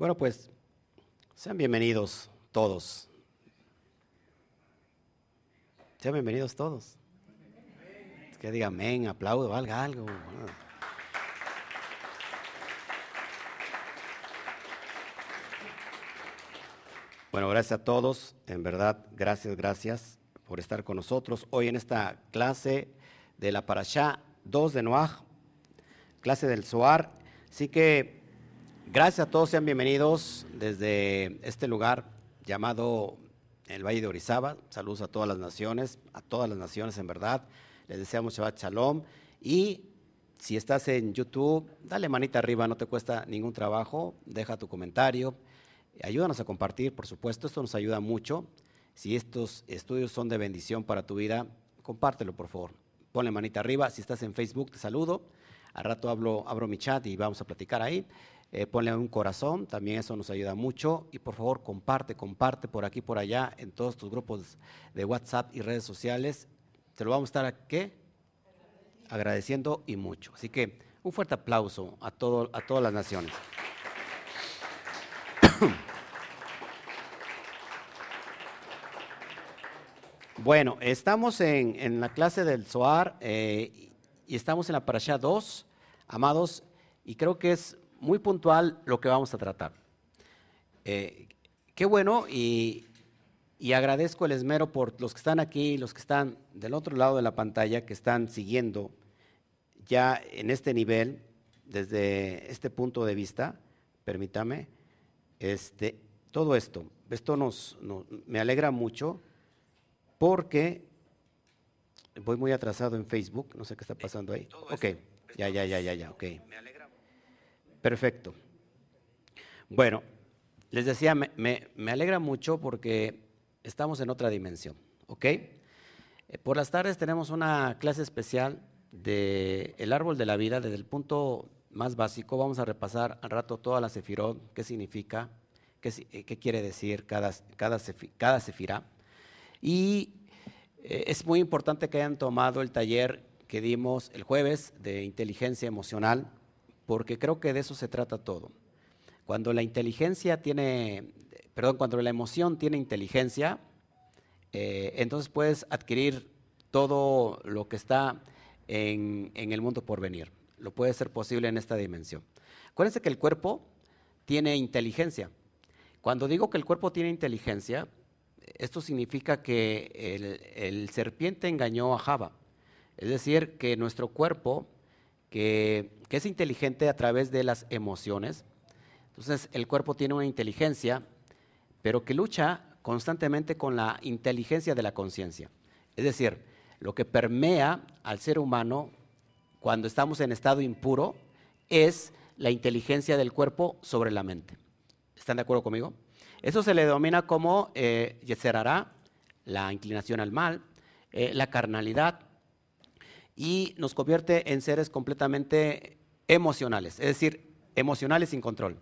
Bueno, pues sean bienvenidos todos. Sean bienvenidos todos. Que diga amén, aplaudo, valga algo. Bueno, gracias a todos. En verdad, gracias, gracias por estar con nosotros hoy en esta clase de la Parashá 2 de Noaj, clase del Zohar. Así que Gracias a todos, sean bienvenidos desde este lugar llamado el Valle de Orizaba. Saludos a todas las naciones, a todas las naciones en verdad. Les deseamos Shabbat Shalom. Y si estás en YouTube, dale manita arriba, no te cuesta ningún trabajo. Deja tu comentario. Ayúdanos a compartir, por supuesto, esto nos ayuda mucho. Si estos estudios son de bendición para tu vida, compártelo, por favor. Ponle manita arriba. Si estás en Facebook, te saludo. Al rato hablo, abro mi chat y vamos a platicar ahí. Eh, ponle un corazón, también eso nos ayuda mucho. Y por favor, comparte, comparte por aquí, por allá, en todos tus grupos de WhatsApp y redes sociales. Te lo vamos a estar aquí agradeciendo y mucho. Así que un fuerte aplauso a, todo, a todas las naciones. Bueno, estamos en, la clase del Zohar eh, y estamos en la Parashá 2, amados, y creo que es muy puntual lo que vamos a tratar. Eh, qué bueno y, agradezco el esmero por los que están aquí, los que están del otro lado de la pantalla, que están siguiendo ya en este nivel, desde este punto de vista, permítame, este, todo esto, esto nos, me alegra mucho porque voy muy atrasado en Facebook, no sé qué está pasando ahí. Ok, ya, ya, ya, ya, ya, ok. Perfecto. Bueno, les decía, me, alegra mucho porque estamos en otra dimensión, ¿ok? Eh, por las tardes tenemos una clase especial del el árbol de la vida desde el punto más básico. Vamos a repasar al rato toda la sefirot, qué significa, qué, eh, qué quiere decir cada, cada, cada. Y eh, es muy importante que hayan tomado el taller que dimos el jueves de inteligencia emocional porque creo que de eso se trata todo. Cuando la inteligencia tiene, perdón, cuando la emoción tiene inteligencia, eh, entonces puedes adquirir todo lo que está en, el mundo por venir. Lo puede ser posible en esta dimensión. Acuérdense que el cuerpo tiene inteligencia. Cuando digo que el cuerpo tiene inteligencia, esto significa que el, el serpiente engañó a Java. Es decir, que nuestro cuerpo que, es inteligente a través de las emociones. Entonces el cuerpo tiene una inteligencia, pero que lucha constantemente con la inteligencia de la conciencia. Es decir, lo que permea al ser humano cuando estamos en estado impuro es la inteligencia del cuerpo sobre la mente. ¿Están de acuerdo conmigo? Eso se le denomina como eh, la inclinación al mal, eh, la carnalidad, y nos convierte en seres completamente emocionales, es decir, emocionales sin control,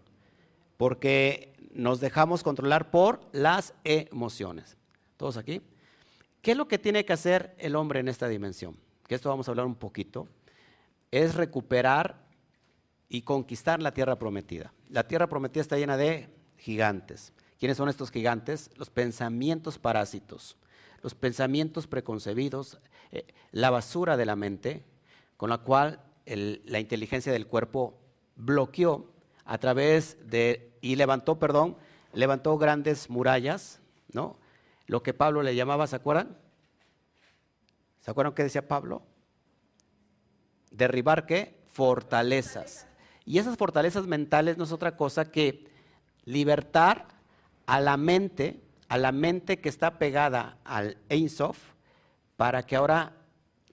porque nos dejamos controlar por las emociones. ¿Todos aquí? ¿Qué es lo que tiene que hacer el hombre en esta dimensión? Que esto vamos a hablar un poquito. Es recuperar y conquistar la tierra prometida. La tierra prometida está llena de gigantes. ¿Quiénes son estos gigantes? Los pensamientos parásitos, los pensamientos preconcebidos, eh, la basura de la mente, con la cual la inteligencia del cuerpo bloqueó a través de, y levantó, perdón, levantó grandes murallas, ¿no? Lo que Pablo le llamaba, ¿se acuerdan? ¿Se acuerdan qué decía Pablo? Derribar qué? Fortalezas. Y esas fortalezas mentales no es otra cosa que libertar a la mente, a la mente que está pegada al Ein Sof, para que ahora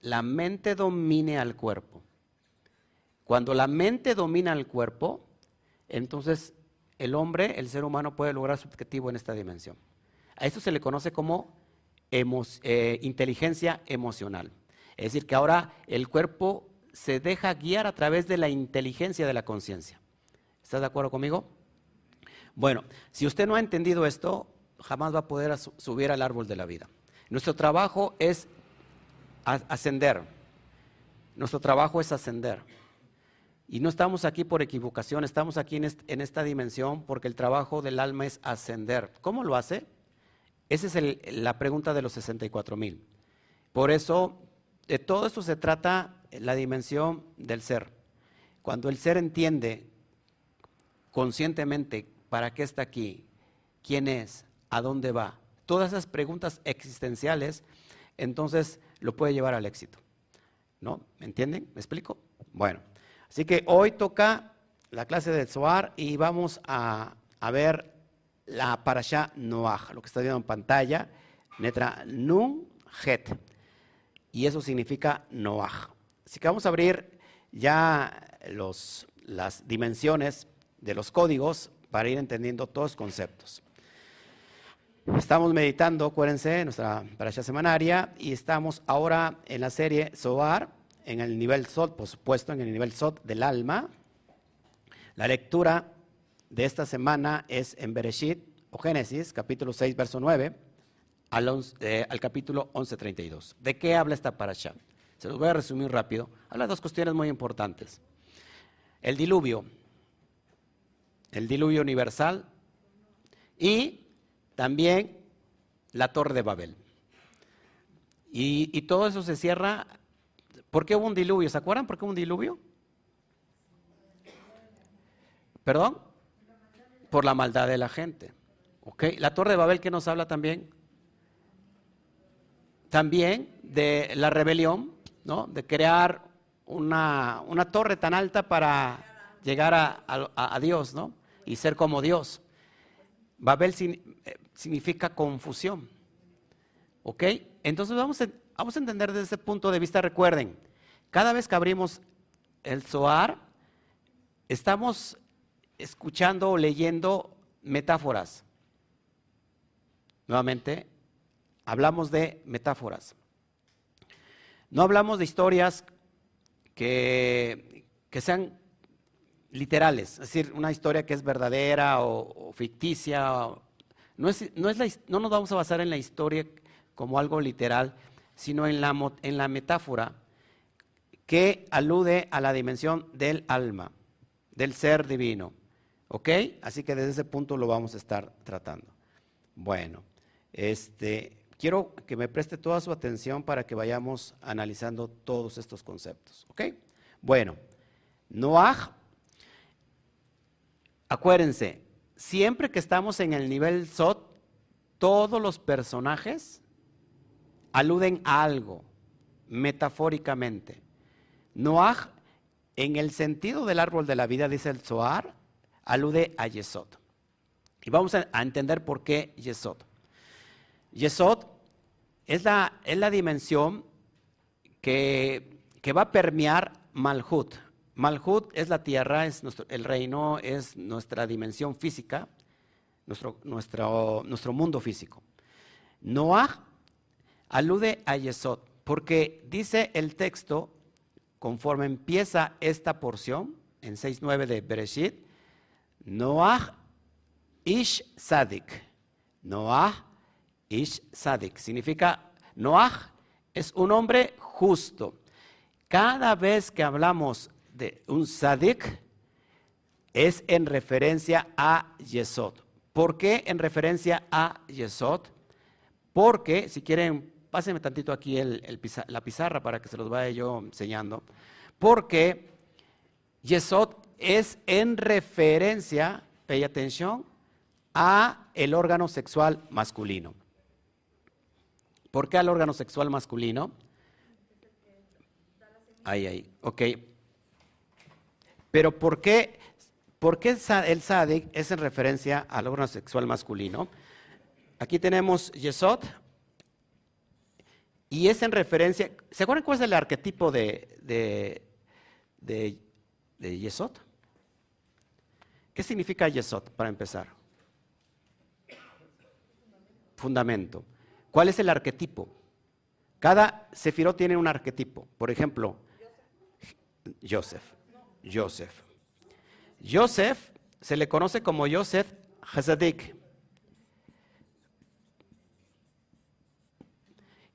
la mente domine al cuerpo. Cuando la mente domina al cuerpo, entonces el hombre, el ser humano puede lograr su objetivo en esta dimensión. A esto se le conoce como eh, inteligencia emocional. Es decir, que ahora el cuerpo se deja guiar a través de la inteligencia de la conciencia. ¿Estás de acuerdo conmigo? Bueno, si usted no ha entendido esto, jamás va a poder subir al árbol de la vida. Nuestro trabajo es ascender. Nuestro trabajo es ascender. Y no estamos aquí por equivocación, estamos aquí en, esta dimensión porque el trabajo del alma es ascender. ¿Cómo lo hace? Esa es la pregunta de los 64 mil. Por eso, de todo esto se trata la dimensión del ser. Cuando el ser entiende conscientemente para qué está aquí, quién es, a dónde va, todas esas preguntas existenciales, entonces lo puede llevar al éxito. ¿No? ¿Me entienden? ¿Me explico? Bueno. Así que hoy toca la clase del Zohar y vamos a, ver la parasha Noah, lo que está viendo en pantalla, letra Nun Het. Y eso significa Noah. Así que vamos a abrir ya las dimensiones de los códigos para ir entendiendo todos los conceptos. Estamos meditando, acuérdense, nuestra parasha semanaria y estamos ahora en la serie Zohar en el nivel SOT, por supuesto, en el nivel SOT del alma. La lectura de esta semana es en Bereshit o Génesis, capítulo 6, verso 9, al, eh, al capítulo 11, 32. ¿De qué habla esta parasha? Se los voy a resumir rápido. Habla de dos cuestiones muy importantes. El diluvio, el diluvio universal y también la torre de Babel. Y, todo eso se cierra ¿Por qué hubo un diluvio? ¿Se acuerdan por qué hubo un diluvio? ¿Perdón? Por la maldad de la gente. ¿Ok? La torre de Babel que nos habla también. También de la rebelión, ¿no? De crear una, torre tan alta para llegar a, Dios, ¿no? Y ser como Dios. Babel eh, significa confusión. ¿Ok? Entonces vamos a Vamos a entender desde ese punto de vista, recuerden, cada vez que abrimos el Zohar, estamos escuchando o leyendo metáforas. Nuevamente, hablamos de metáforas. No hablamos de historias que, sean literales, es decir, una historia que es verdadera o, ficticia. No, es, no, es no nos vamos a basar en la historia como algo literal, sino en la, en la metáfora que alude a la dimensión del alma, del ser divino. ¿Ok? Así que desde ese punto lo vamos a estar tratando. Bueno, este, quiero que me preste toda su atención para que vayamos analizando todos estos conceptos. ¿Ok? Bueno, Noah, acuérdense, siempre que estamos en el nivel Sot, todos los personajes aluden a algo, metafóricamente. Noah, en el sentido del árbol de la vida, dice el Zohar, alude a Yesod. Y vamos a, entender por qué Yesod. Yesod es la, es la dimensión que, que, va a permear Malhut. Malhut es la tierra, es nuestro, el reino, es nuestra dimensión física, nuestro, nuestro, nuestro mundo físico. Noah alude a Yesod, porque dice el texto, conforme empieza esta porción, en 6.9 de Bereshit, Noah ish sadik. Noah ish sadik. Significa, Noah es un hombre justo. Cada vez que hablamos un sadik, es en referencia a Yesod. ¿Por qué en referencia a Yesod? Porque, si quieren Pásenme tantito aquí la pizarra para que se los vaya yo enseñando. Porque Yesod es en referencia, pay atención, a el órgano sexual masculino. ¿Por qué al órgano sexual masculino? Ahí, ahí, ok. Pero ¿por qué, el Sadik es en referencia al órgano sexual masculino? Aquí tenemos Yesod, y es en referencia, ¿se acuerdan cuál es el arquetipo de, de, Yesod? ¿Qué significa Yesod para empezar? Fundamento. ¿Cuál es el arquetipo? Cada sefiro tiene un arquetipo. Por ejemplo, Joseph. Joseph. Joseph se le conoce como Joseph Hazadik.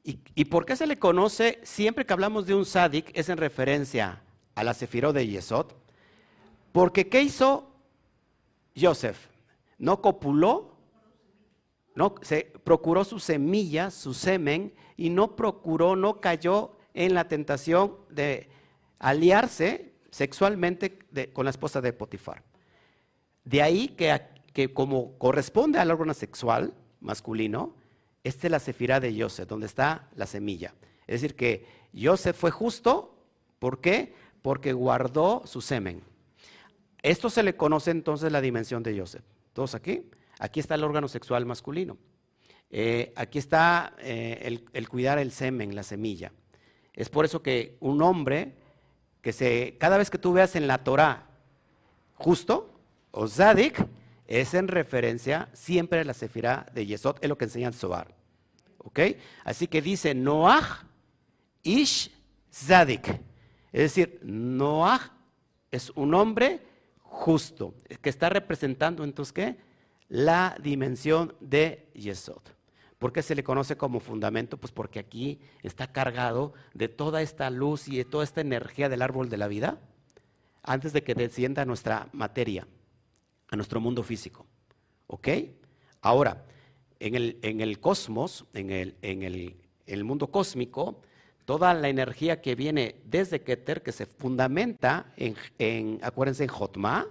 ¿Y, por qué se le conoce, siempre que hablamos de un sádic, es en referencia a la sefiró de Yesod? Porque ¿qué hizo Joseph? No copuló, no, se procuró su semilla, su semen, y no procuró, no cayó en la tentación de aliarse sexualmente con la esposa de Potifar. De ahí que, que como corresponde al órgano sexual masculino, esta es la cefirá de Joseph, donde está la semilla. Es decir, que Joseph fue justo, ¿por qué? Porque guardó su semen. Esto se le conoce entonces la dimensión de Joseph. ¿Todos aquí? Aquí está el órgano sexual masculino. Eh, aquí está eh, el, el, cuidar el semen, la semilla. Es por eso que un hombre que se, cada vez que tú veas en la Torah justo o zadik, es en referencia siempre a la sefirá de Yesod, es lo que enseña el. ¿Ok? Así que dice Noach Ish Zadik. Es decir, Noach es un hombre justo, que está representando entonces qué? La dimensión de Yesod. ¿Por qué se le conoce como fundamento? Pues porque aquí está cargado de toda esta luz y de toda esta energía del árbol de la vida antes de que descienda a nuestra materia, a nuestro mundo físico. ¿Ok? Ahora, en el, en el cosmos, en el, en el, mundo cósmico, toda la energía que viene desde Keter, que se fundamenta en, en acuérdense, en Jotma,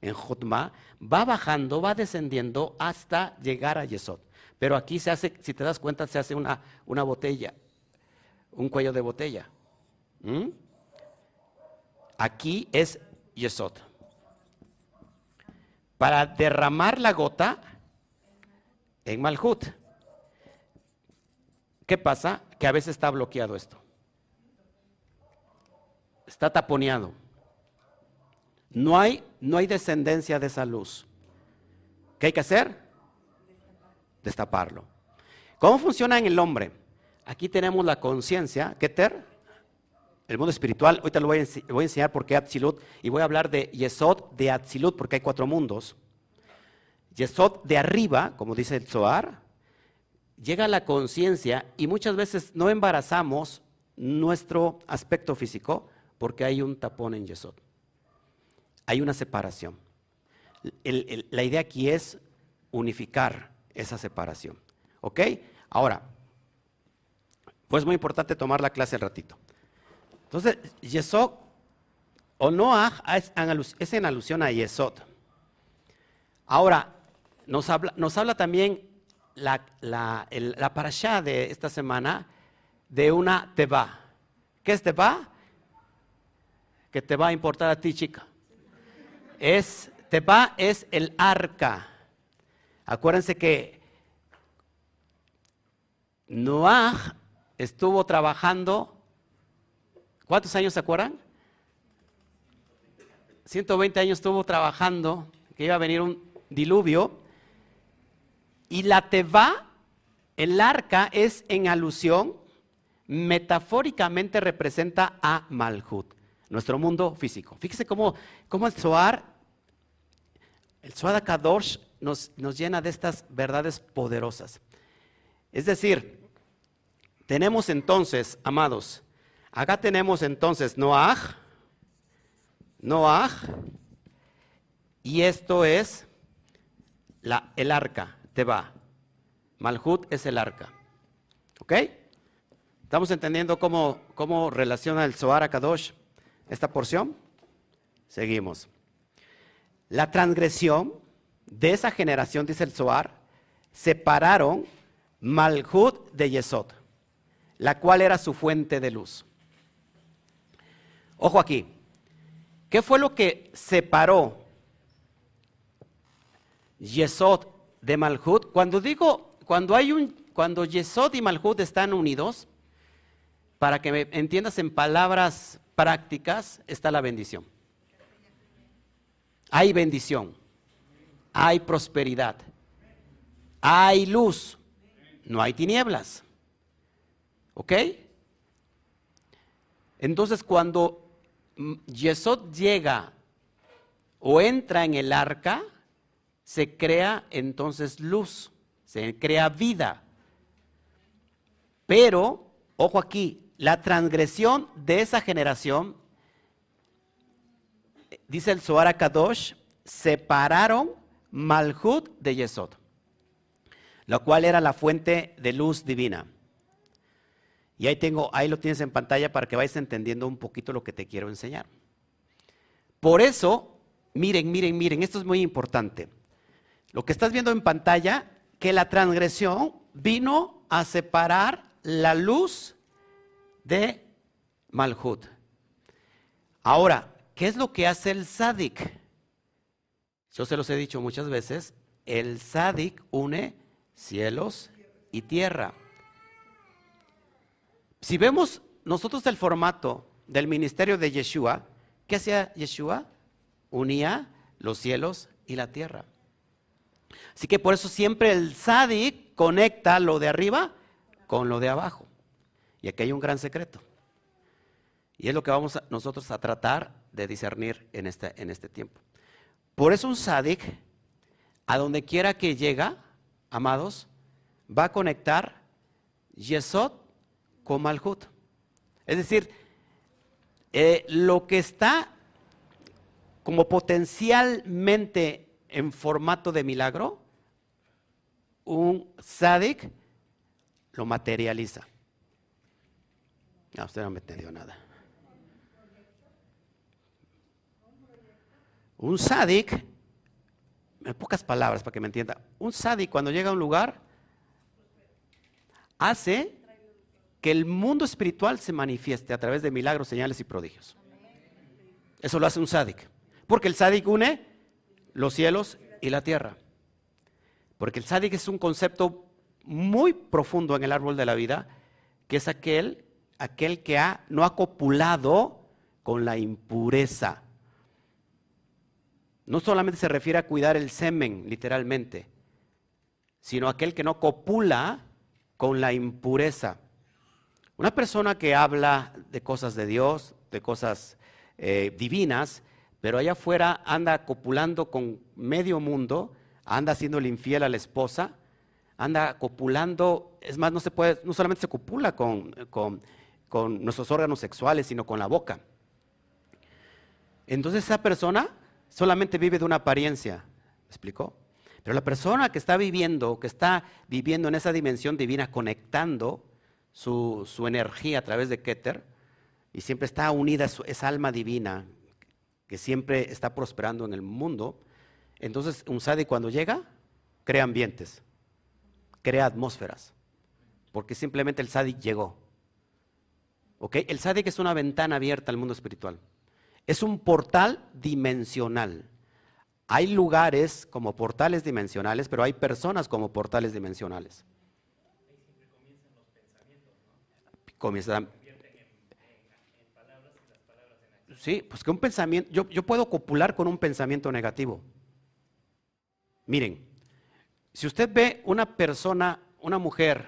en Jotma, va bajando, va descendiendo hasta llegar a Yesod. Pero aquí se hace, si te das cuenta, se hace una, una botella, un cuello de botella. Aquí es Yesod. Para derramar la gota en Malhut. ¿Qué pasa? Que a veces está bloqueado esto. Está taponeado. No hay, no hay descendencia de esa luz. ¿Qué hay que hacer? Destaparlo. ¿Cómo funciona en el hombre? Aquí tenemos la conciencia, Keter, el mundo espiritual. Ahorita lo voy a, enseñar por qué Atzilut y voy a hablar de Yesod de Atzilut porque hay cuatro mundos. Yesod de arriba, como dice el Zohar, llega a la conciencia y muchas veces no embarazamos nuestro aspecto físico porque hay un tapón en Yesod. Hay una separación. la idea aquí es unificar esa separación. ¿Ok? Ahora, pues muy importante tomar la clase al ratito. Entonces, Yesod o Noah es en alusión a Yesod. Ahora, nos habla, nos habla también la, la, la parashá de esta semana de una teba. ¿Qué es teba? Que te va a importar a ti, chica. Es, teba es el arca. Acuérdense que Noah estuvo trabajando, ¿cuántos años se acuerdan? 120 años estuvo trabajando, que iba a venir un diluvio, y la Teba, el arca, es en alusión, metafóricamente representa a Malhut, nuestro mundo físico. Fíjese cómo, cómo el Zohar, el Zohar Kadosh nos, llena de estas verdades poderosas. Es decir, tenemos entonces, amados, acá tenemos entonces Noah, Noah, y esto es la, el arca, Teba. Malhut es el arca. ¿Ok? ¿Estamos entendiendo cómo, cómo relaciona el Zohar a Kadosh esta porción? Seguimos. La transgresión de esa generación, dice el Zohar, separaron Malhut de Yesod, la cual era su fuente de luz. Ojo aquí, ¿qué fue lo que separó Yesod de Malhut? Cuando digo, cuando hay un, cuando Yesod y Malhut están unidos, para que me entiendas en palabras prácticas, está la bendición. Hay bendición hay prosperidad, hay luz, no hay tinieblas. ¿Ok? Entonces cuando Yesod llega o entra en el arca, se crea entonces luz, se crea vida. Pero, ojo aquí, la transgresión de esa generación dice el Zohar Kadosh, separaron Malhut de Yesod, lo cual era la fuente de luz divina. Y ahí tengo, ahí lo tienes en pantalla para que vayas entendiendo un poquito lo que te quiero enseñar. Por eso, miren, miren, miren, esto es muy importante. Lo que estás viendo en pantalla, que la transgresión vino a separar la luz de Malhut. Ahora, ¿qué es lo que hace el Sadik? Yo se los he dicho muchas veces, el Sadik une cielos y tierra. Si vemos nosotros el formato del ministerio de Yeshua, ¿qué hacía Yeshua? Unía los cielos y la tierra. Así que por eso siempre el Sadik conecta lo de arriba con lo de abajo. Y aquí hay un gran secreto. Y es lo que vamos nosotros a tratar de discernir en este, en este tiempo. Por eso un Sadik, a donde quiera que llega, amados, va a conectar Yesod con Malhut. Es decir, eh, lo que está como potencialmente en formato de milagro, un Sadik lo materializa. No, usted no me entendió nada. Un Sadik, en pocas palabras para que me entienda, un Sadik cuando llega a un lugar hace que el mundo espiritual se manifieste a través de milagros, señales y prodigios. Eso lo hace un sádic. Porque el sádic une los cielos y la tierra. Porque el sádic es un concepto muy profundo en el árbol de la vida, que es aquel, aquel que ha, no ha copulado con la impureza. No solamente se refiere a cuidar el semen, literalmente, sino aquel que no copula con la impureza. Una persona que habla de cosas de Dios, de cosas eh, divinas, pero allá afuera anda copulando con medio mundo, anda haciendo el infiel a la esposa, anda copulando, es más, no se puede, no solamente se copula con, con, con nuestros órganos sexuales, sino con la boca. Entonces esa persona solamente vive de una apariencia, ¿me explicó? Pero la persona que está viviendo, que está viviendo en esa dimensión divina, conectando su, energía a través de Keter y siempre está unida a esa alma divina que siempre está prosperando en el mundo. Entonces, un sadi cuando llega, crea ambientes, crea atmósferas, porque simplemente el sadi llegó. ¿Ok? El sadi es una ventana abierta al mundo espiritual. Es un portal dimensional. Hay lugares como portales dimensionales, pero hay personas como portales dimensionales. comienza Sí, pues que un pensamiento, yo, yo puedo copular con un pensamiento negativo. Miren, si usted ve una persona, una mujer,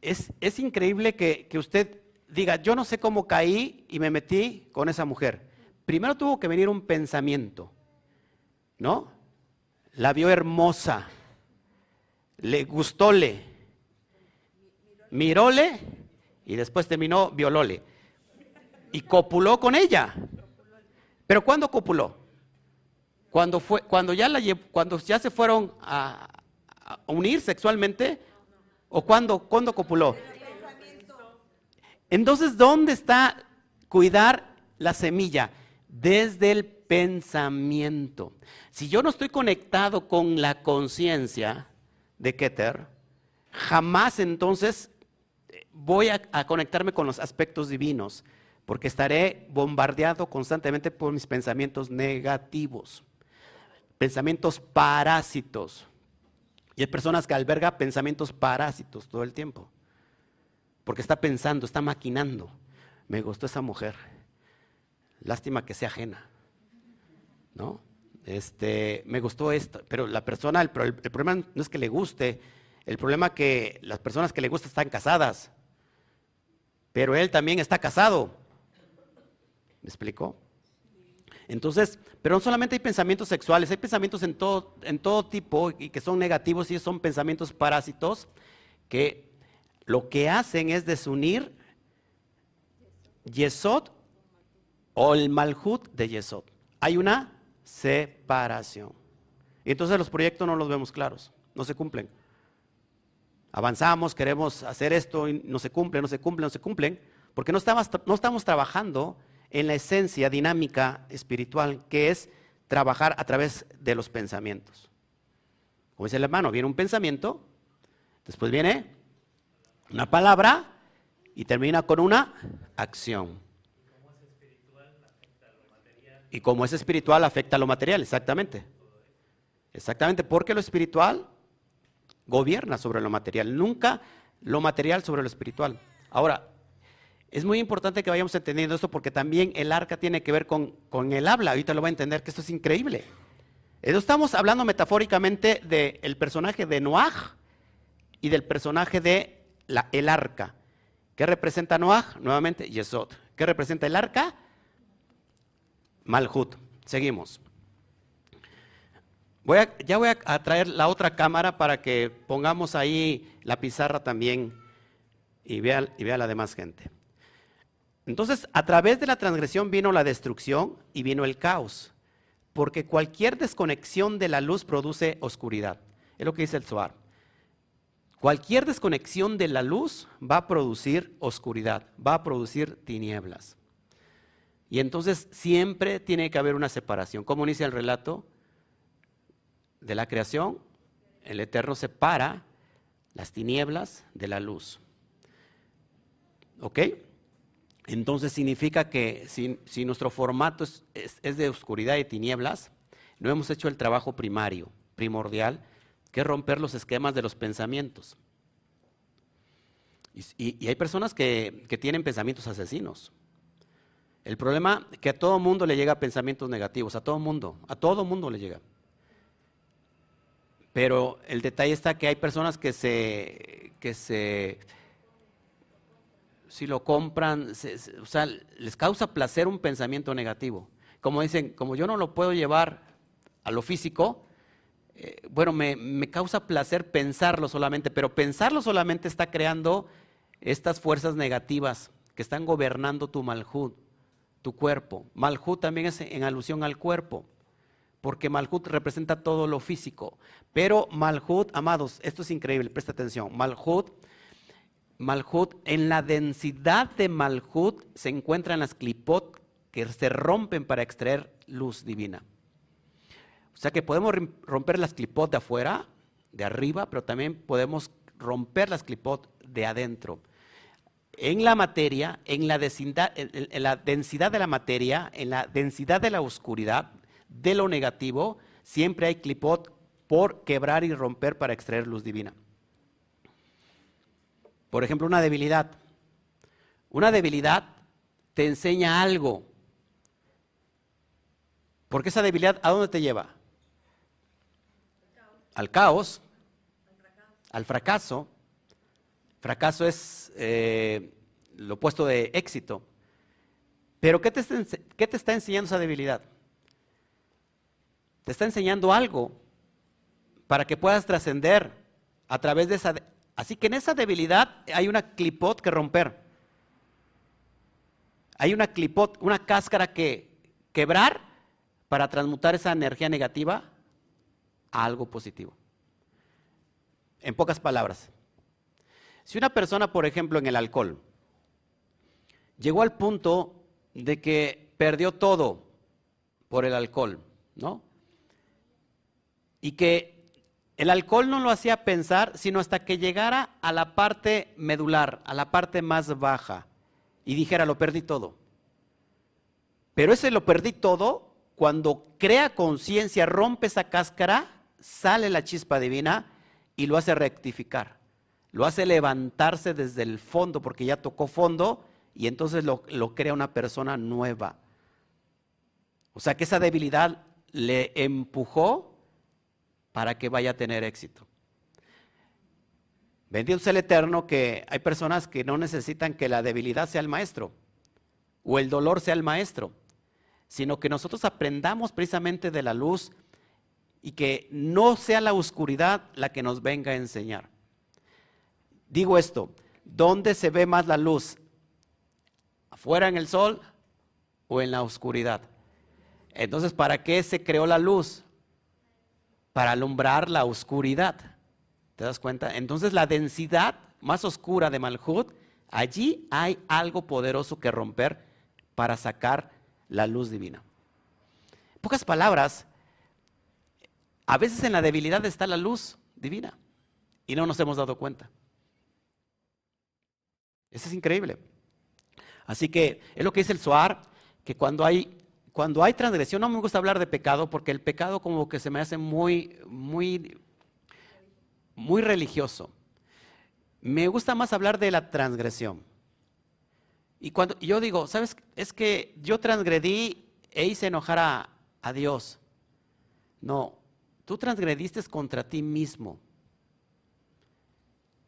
es, es increíble que, que, usted diga, yo no sé cómo caí y me metí con esa mujer. Primero tuvo que venir un pensamiento, ¿no? La vio hermosa, le gustóle, miróle y después terminó violóle. Y copuló con ella. Pero ¿cuándo copuló? Cuando, fue, cuando, ya, la, cuando ya se fueron a, unir sexualmente o cuando, cuando copuló. Entonces, ¿dónde está cuidar la semilla? Desde el pensamiento. Si yo no estoy conectado con la conciencia de Keter, jamás entonces eh, voy a, conectarme con los aspectos divinos, porque estaré bombardeado constantemente por mis pensamientos negativos, pensamientos parásitos. Y hay personas que albergan pensamientos parásitos todo el tiempo, porque está pensando, está maquinando. Me gustó esa mujer, lástima que sea ajena, ¿no? Este, me gustó esto, pero la persona, el problema no es que le guste, el problema es que las personas que le gustan están casadas, pero él también está casado. ¿Me explico? Entonces, pero no solamente hay pensamientos sexuales, hay pensamientos en todo, en todo tipo y que son negativos y son pensamientos parásitos que lo que hacen es desunir Yesod o el Malhut de Yesod. hay una separación. Y entonces los proyectos no los vemos claros, no se cumplen. Avanzamos, queremos hacer esto y no se cumple, no se cumple, no se cumplen, porque no estamos, no estamos trabajando en la esencia dinámica espiritual, que es trabajar a través de los pensamientos. Como dice el hermano, viene un pensamiento, después viene una palabra y termina con una acción. Y como es espiritual afecta a lo material, exactamente. Exactamente, porque lo espiritual gobierna sobre lo material, nunca lo material sobre lo espiritual. Ahora, es muy importante que vayamos entendiendo esto porque también el arca tiene que ver con, el habla. Ahorita lo va a entender que esto es increíble. Estamos hablando metafóricamente del personaje de Noah y del personaje de la, el arca. ¿Qué representa Noah? Nuevamente, Yesod. ¿Qué representa el arca? Malhut. Seguimos. Voy ya voy a traer la otra cámara para que pongamos ahí la pizarra también y vea, y vea la demás gente. Entonces, a través de la transgresión vino la destrucción y vino el caos, porque cualquier desconexión de la luz produce oscuridad. Es lo que dice el Zohar. Cualquier desconexión de la luz va a producir oscuridad, va a producir tinieblas. Y entonces siempre tiene que haber una separación. ¿Cómo inicia el relato? De la creación, el Eterno separa las tinieblas de la luz. ¿Ok? Entonces significa que si, nuestro formato es, de oscuridad y tinieblas, no hemos hecho el trabajo primario, primordial, que romper los esquemas de los pensamientos. Y, hay personas que, que, tienen pensamientos asesinos. El problema es que a todo mundo le llega pensamientos negativos, a todo mundo, a todo mundo le llega. Pero el detalle está que hay personas que se, que se si lo compran, o sea, les causa placer un pensamiento negativo. Como dicen, como yo no lo puedo llevar a lo físico, eh, bueno, me, me, causa placer pensarlo solamente, pero pensarlo solamente está creando estas fuerzas negativas que están gobernando tu malhut, tu cuerpo. Malhut también es en alusión al cuerpo, porque malhut representa todo lo físico. Pero malhut, amados, esto es increíble, presta atención. Malhut Malhut, en la densidad de Malhut se encuentran las clipot que se rompen para extraer luz divina. O sea que podemos romper las clipot de afuera, de arriba, pero también podemos romper las clipot de adentro. En la materia, en la, densidad, en la densidad de la materia, en la densidad de la oscuridad, de lo negativo, siempre hay clipot por quebrar y romper para extraer luz divina. Por ejemplo, una debilidad. Una debilidad te enseña algo. Porque esa debilidad, ¿a dónde te lleva? Al caos, al fracaso. Fracaso es eh, lo opuesto de éxito. Pero ¿qué te, ¿qué te está enseñando esa debilidad? Te está enseñando algo para que puedas trascender a través de esa Así que en esa debilidad hay una clipot que romper. Hay una clipot, una cáscara que quebrar para transmutar esa energía negativa a algo positivo. En pocas palabras, si una persona, por ejemplo, en el alcohol, llegó al punto de que perdió todo por el alcohol, ¿no? Y que el alcohol no lo hacía pensar, sino hasta que llegara a la parte medular, a la parte más baja, y dijera, lo perdí todo. Pero ese lo perdí todo, cuando crea conciencia, rompe esa cáscara, sale la chispa divina y lo hace rectificar. Lo hace levantarse desde el fondo, porque ya tocó fondo, y entonces lo, lo crea una persona nueva. O sea que esa debilidad le empujó para que vaya a tener éxito. Bendito sea el Eterno que hay personas que no necesitan que la debilidad sea el maestro o el dolor sea el maestro, sino que nosotros aprendamos precisamente de la luz y que no sea la oscuridad la que nos venga a enseñar. Digo esto, ¿dónde se ve más la luz? ¿Afuera en el sol o en la oscuridad? Entonces, ¿para qué se creó la luz? Para alumbrar la oscuridad. ¿Te das cuenta? Entonces, la densidad más oscura de Malhut, allí hay algo poderoso que romper para sacar la luz divina. En pocas palabras, a veces en la debilidad está la luz divina y no nos hemos dado cuenta. Eso es increíble. Así que es lo que dice el Suar, que cuando hay, cuando hay transgresión, no me gusta hablar de pecado, porque el pecado como que se me hace muy, muy, muy religioso. Me gusta más hablar de la transgresión. Y cuando yo digo, ¿sabes? Es que yo transgredí e hice enojar a, a Dios. No, tú transgrediste contra ti mismo.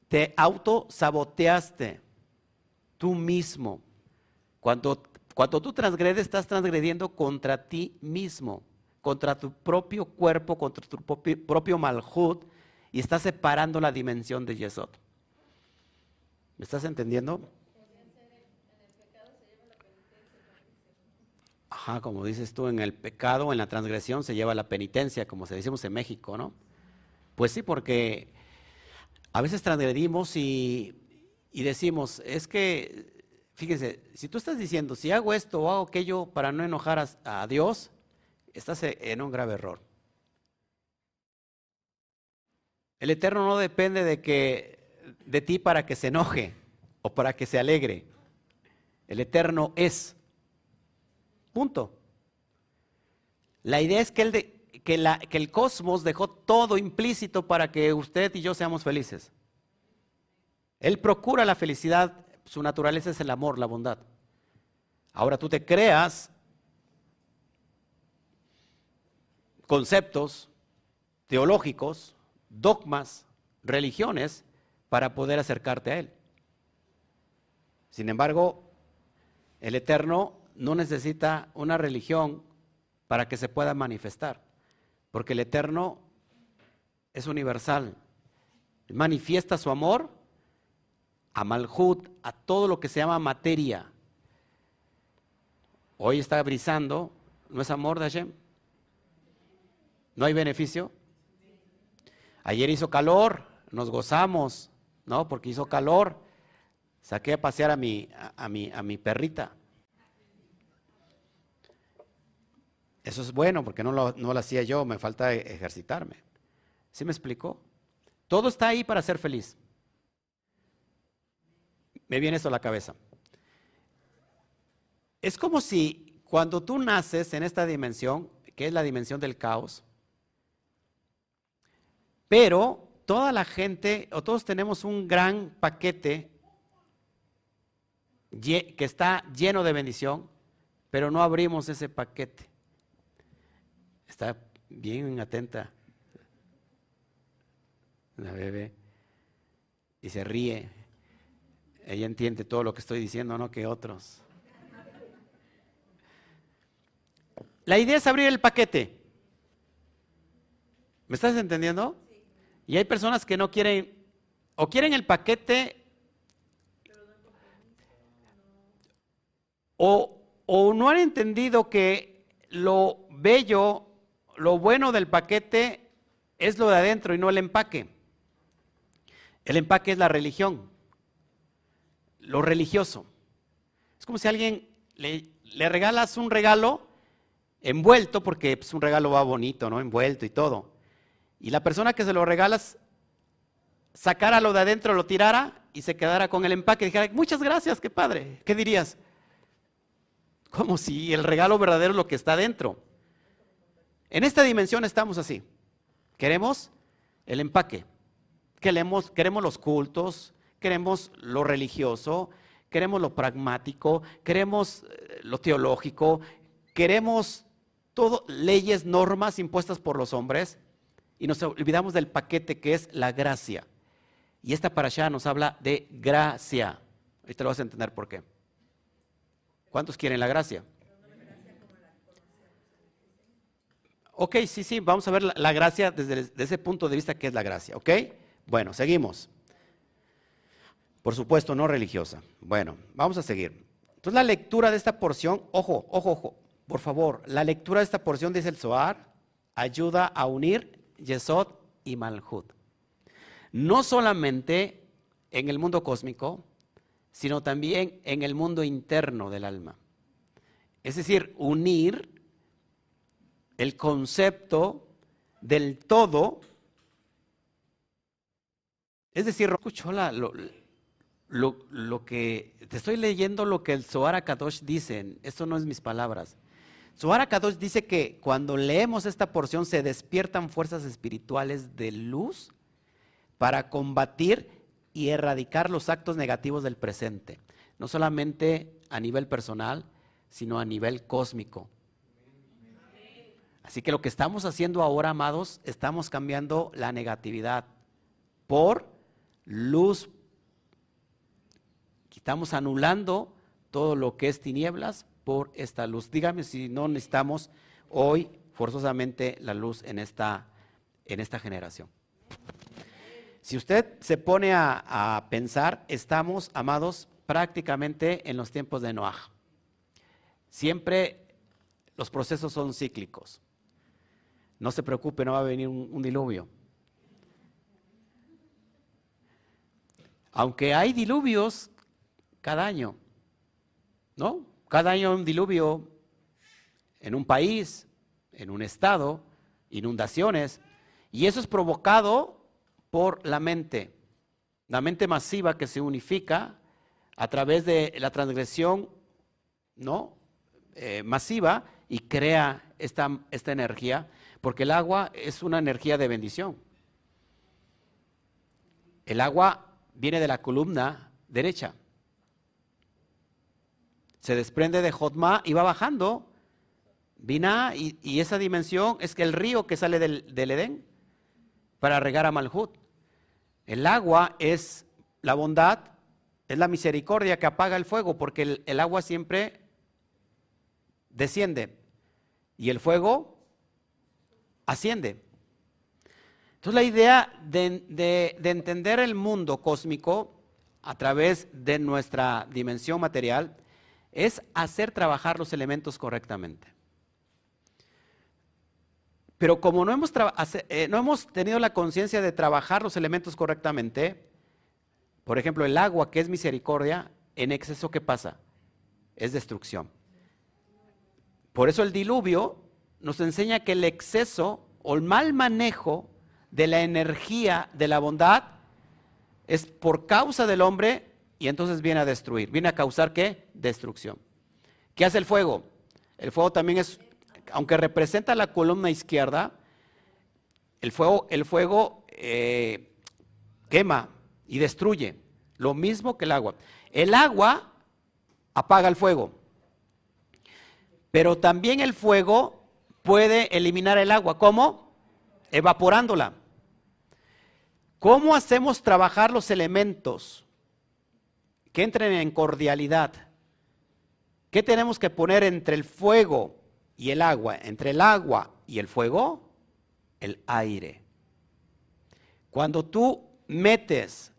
Te autosaboteaste tú mismo. Cuando, cuando tú transgredes, estás transgrediendo contra ti mismo, contra tu propio cuerpo, contra tu propio, propio malhut, y estás separando la dimensión de Yesod. ¿Me estás entendiendo? Ajá, como dices tú, en el pecado, en la transgresión se lleva la penitencia, como se decimos en México, ¿no? Pues sí, porque a veces transgredimos y, y decimos, es que Fíjense, si tú estás diciendo, si hago esto o hago aquello para no enojar a, Dios, estás e, en un grave error. El Eterno no depende de que de ti para que se enoje o para que se alegre. El Eterno es. Punto. La idea es que, el que, el cosmos dejó todo implícito para que usted y yo seamos felices. Él procura la felicidad su naturaleza es el amor, la bondad. Ahora tú te creas conceptos teológicos, dogmas, religiones para poder acercarte a Él. Sin embargo, el Eterno no necesita una religión para que se pueda manifestar, porque el Eterno es universal. Manifiesta su amor a Malhut, a todo lo que se llama materia. Hoy está brisando, ¿no es amor de Hashem? ¿No hay beneficio? Ayer hizo calor, nos gozamos, ¿no? Porque hizo calor. Saqué a pasear a mi, a, mi, a mi perrita. Eso es bueno porque no lo, no lo hacía yo, me falta ejercitarme. ¿Sí me explicó? Todo está ahí para ser feliz me viene esto a la cabeza. Es como si cuando tú naces en esta dimensión, que es la dimensión del caos, pero toda la gente, o todos tenemos un gran paquete que está lleno de bendición, pero no abrimos ese paquete. Está bien atenta la bebé y se ríe. Ella entiende todo lo que estoy diciendo, no que otros. La idea es abrir el paquete. ¿Me estás entendiendo? Y hay personas que no quieren, o quieren el paquete, o, o no han entendido que lo bello, lo bueno del paquete es lo de adentro y no el empaque. El empaque es la religión lo religioso. Es como si alguien le, regalas un regalo envuelto, porque pues, un regalo va bonito, ¿no? Envuelto y todo. Y la persona que se lo regalas sacara lo de adentro, lo tirara y se quedara con el empaque y dijera, muchas gracias, qué padre. ¿Qué dirías? Como si el regalo verdadero es lo que está adentro. En esta dimensión estamos así. Queremos el empaque. Queremos, queremos los cultos, queremos lo religioso, queremos lo pragmático, queremos eh, lo teológico, queremos todo, leyes, normas impuestas por los hombres y nos olvidamos del paquete que es la gracia. Y esta para allá nos habla de gracia. Ahorita lo vas a entender por qué. ¿Cuántos quieren la gracia? Ok, sí, sí, vamos a ver la, gracia desde, ese punto de vista que es la gracia, ¿ok? Bueno, seguimos. Por supuesto, no religiosa. Bueno, vamos a seguir. Entonces la lectura de esta porción, ojo, ojo, ojo, por favor, la lectura de esta porción, dice el Zohar, ayuda a unir Yesod y Malhut. No solamente en el mundo cósmico, sino también en el mundo interno del alma. Es decir, unir el concepto del todo. Es decir, lo, lo, que te estoy leyendo lo que el Zohar Kadosh dice, esto no es mis palabras. Zohar Kadosh dice que cuando leemos esta porción se despiertan fuerzas espirituales de luz para combatir y erradicar los actos negativos del presente, no solamente a nivel personal, sino a nivel cósmico. Así que lo que estamos haciendo ahora, amados, estamos cambiando la negatividad por luz. Estamos anulando todo lo que es tinieblas por esta luz. Dígame si no necesitamos hoy forzosamente la luz en esta, en esta generación. Si usted se pone a, a pensar, estamos, amados, prácticamente en los tiempos de Noah. Siempre los procesos son cíclicos. No se preocupe, no va a venir un, diluvio. Aunque hay diluvios cada año, ¿no? Cada año un diluvio en un país, en un estado, inundaciones, y eso es provocado por la mente, la mente masiva que se unifica a través de la transgresión, ¿no? Eh, masiva y crea esta, esta energía, porque el agua es una energía de bendición. El agua viene de la columna derecha. Se desprende de Jotma y va bajando. Vina, y, esa dimensión es que el río que sale del, Edén para regar a Malhut. El agua es la bondad, es la misericordia que apaga el fuego, porque el agua siempre desciende y el fuego asciende. Entonces la idea de, entender el mundo cósmico a través de nuestra dimensión material es hacer trabajar los elementos correctamente. Pero como no hemos, eh, no hemos tenido la conciencia de trabajar los elementos correctamente, por ejemplo, el agua que es misericordia, en exceso, ¿qué pasa? Es destrucción. Por eso el diluvio nos enseña que el exceso o el mal manejo de la energía de la bondad es por causa del hombre y entonces viene a destruir. Viene a causar qué? Destrucción. ¿Qué hace el fuego? El fuego también es, aunque representa la columna izquierda, el fuego, el fuego eh, quema y destruye. Lo mismo que el agua. El agua apaga el fuego. Pero también el fuego puede eliminar el agua. ¿Cómo? Evaporándola. ¿Cómo hacemos trabajar los elementos que entren en cordialidad? ¿Qué tenemos que poner entre el fuego y el agua? Entre el agua y el fuego, el aire. Cuando tú metes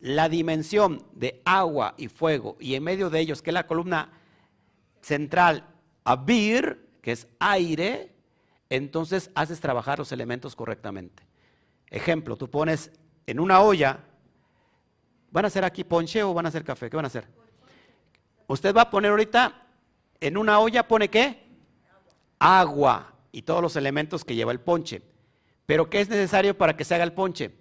la dimensión de agua y fuego y en medio de ellos, que es la columna central, abir, que es aire, entonces haces trabajar los elementos correctamente. Ejemplo, tú pones en una olla, ¿van a hacer aquí ponche o van a hacer café? ¿Qué van a hacer? Usted va a poner ahorita, en una olla pone qué? Agua y todos los elementos que lleva el ponche. Pero ¿qué es necesario para que se haga el ponche?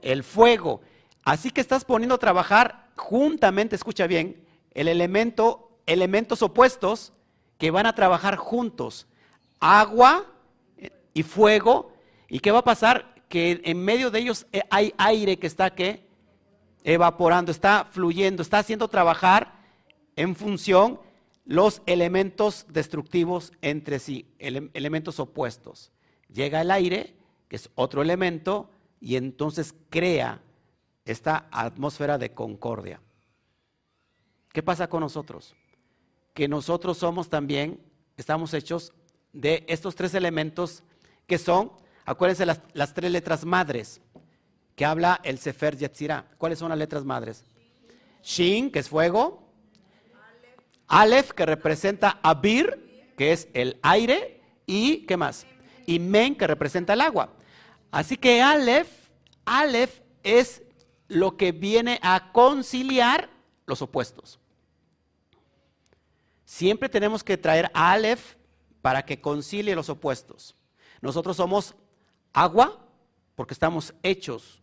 El fuego. Así que estás poniendo a trabajar juntamente, escucha bien, el elemento, elementos opuestos que van a trabajar juntos, agua y fuego. ¿Y qué va a pasar? Que en medio de ellos eh, hay aire que está ¿qué? evaporando, está fluyendo, está haciendo trabajar en función los elementos destructivos entre sí, elementos opuestos. Llega el aire, que es otro elemento, y entonces crea esta atmósfera de concordia. ¿Qué pasa con nosotros? Que nosotros somos también, estamos hechos de estos tres elementos que son, acuérdense las, tres letras madres que habla el Sefer Yetzirah. ¿Cuáles son las letras madres? Shin, que es fuego. Aleph, que representa Abir. que es el aire, y ¿qué más? Y Men, que representa el agua. Así que Aleph, Aleph es lo que viene a conciliar los opuestos. Siempre tenemos que traer Aleph para que concilie los opuestos. Nosotros somos agua, porque estamos hechos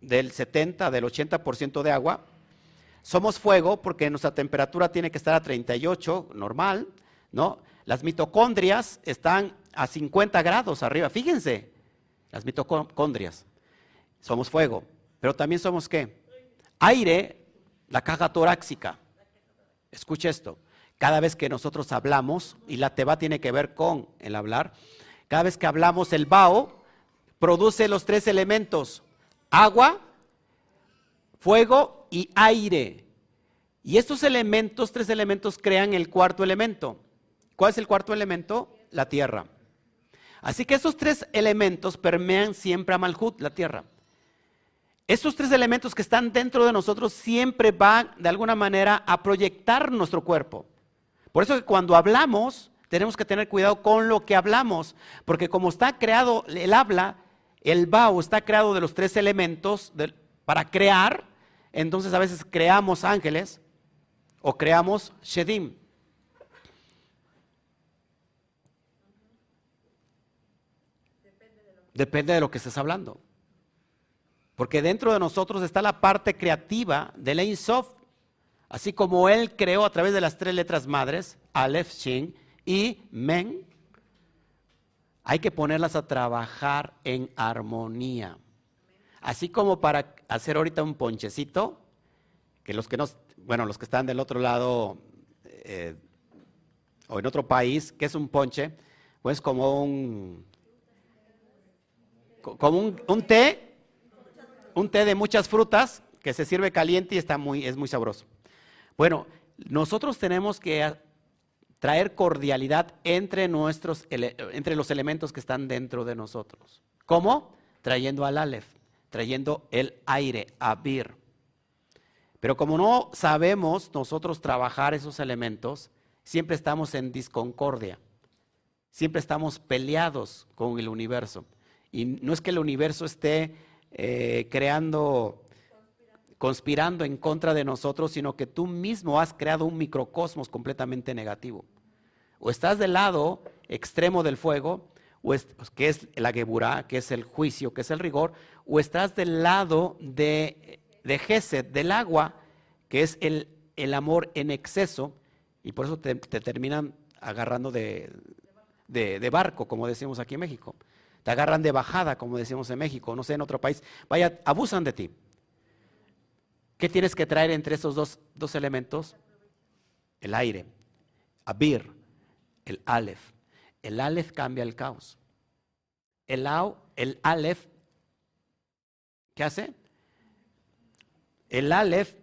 del 70, del 80% de agua. Somos fuego, porque nuestra temperatura tiene que estar a 38, normal, ¿no? Las mitocondrias están a 50 grados arriba, fíjense, las mitocondrias. Somos fuego, pero también somos qué? Aire, la caja torácica. Escuche esto. Cada vez que nosotros hablamos, y la teba tiene que ver con el hablar, cada vez que hablamos, el bao produce los tres elementos, agua, fuego y aire. Y estos elementos, tres elementos, crean el cuarto elemento. ¿Cuál es el cuarto elemento? La tierra. Así que esos tres elementos permean siempre a Malhut, la tierra. Estos tres elementos que están dentro de nosotros siempre van de alguna manera a proyectar nuestro cuerpo. Por eso cuando hablamos tenemos que tener cuidado con lo que hablamos, porque como está creado el habla, el Bao está creado de los tres elementos para crear, entonces a veces creamos ángeles o creamos Shedim. Depende de lo que estés hablando. Porque dentro de nosotros está la parte creativa del Ein Sof. Así como Él creó a través de las tres letras madres, Aleph, Shin y Men, hay que ponerlas a trabajar en armonía. Así como para hacer ahorita un ponchecito, que los que no, bueno, los que están del otro lado eh, o en otro país, ¿qué es un ponche? Pues como un, como un, té, un té de muchas frutas que se sirve caliente y está muy, es muy sabroso. Bueno, nosotros tenemos que traer cordialidad entre, nuestros, entre los elementos que están dentro de nosotros. ¿Cómo? Trayendo al Aleph, trayendo el aire, Abir. Pero como no sabemos nosotros trabajar esos elementos, siempre estamos en disconcordia, siempre estamos peleados con el universo. Y no es que el universo esté eh, creando, conspirando en contra de nosotros, sino que tú mismo has creado un microcosmos completamente negativo. O estás del lado extremo del fuego, o que es la geburá, que es el juicio, que es el rigor, o estás del lado de, de Gesed, del agua, que es el, el, amor en exceso, y por eso te, terminan agarrando de, de barco, como decimos aquí en México. Te agarran de bajada, como decimos en México, no sé, en otro país. Vaya, abusan de ti. ¿Qué tienes que traer entre esos dos, dos elementos? El aire. Abir, el Aleph. El Aleph cambia el caos. El, el Aleph, ¿qué hace? El Aleph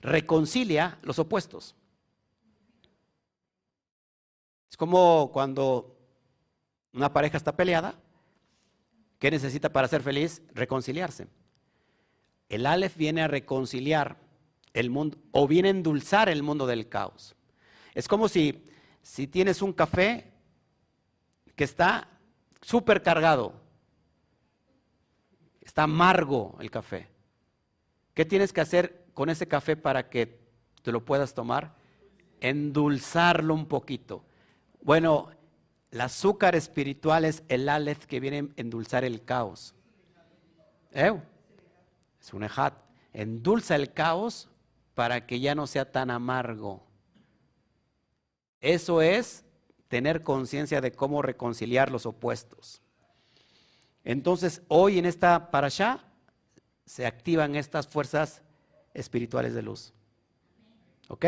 reconcilia los opuestos. Es como cuando una pareja está peleada ¿Qué necesita para ser feliz? Reconciliarse. El Aleph viene a reconciliar el mundo o viene a endulzar el mundo del caos. Es como si, si tienes un café que está súper cargado, está amargo el café. ¿Qué tienes que hacer con ese café para que te lo puedas tomar? Endulzarlo un poquito. Bueno, el azúcar espiritual es el Aleph que viene a endulzar el caos. ¿Eh? Es un ejat. Endulza el caos para que ya no sea tan amargo. Eso es tener conciencia de cómo reconciliar los opuestos. Entonces, hoy en esta parasha se activan estas fuerzas espirituales de luz. ¿Ok?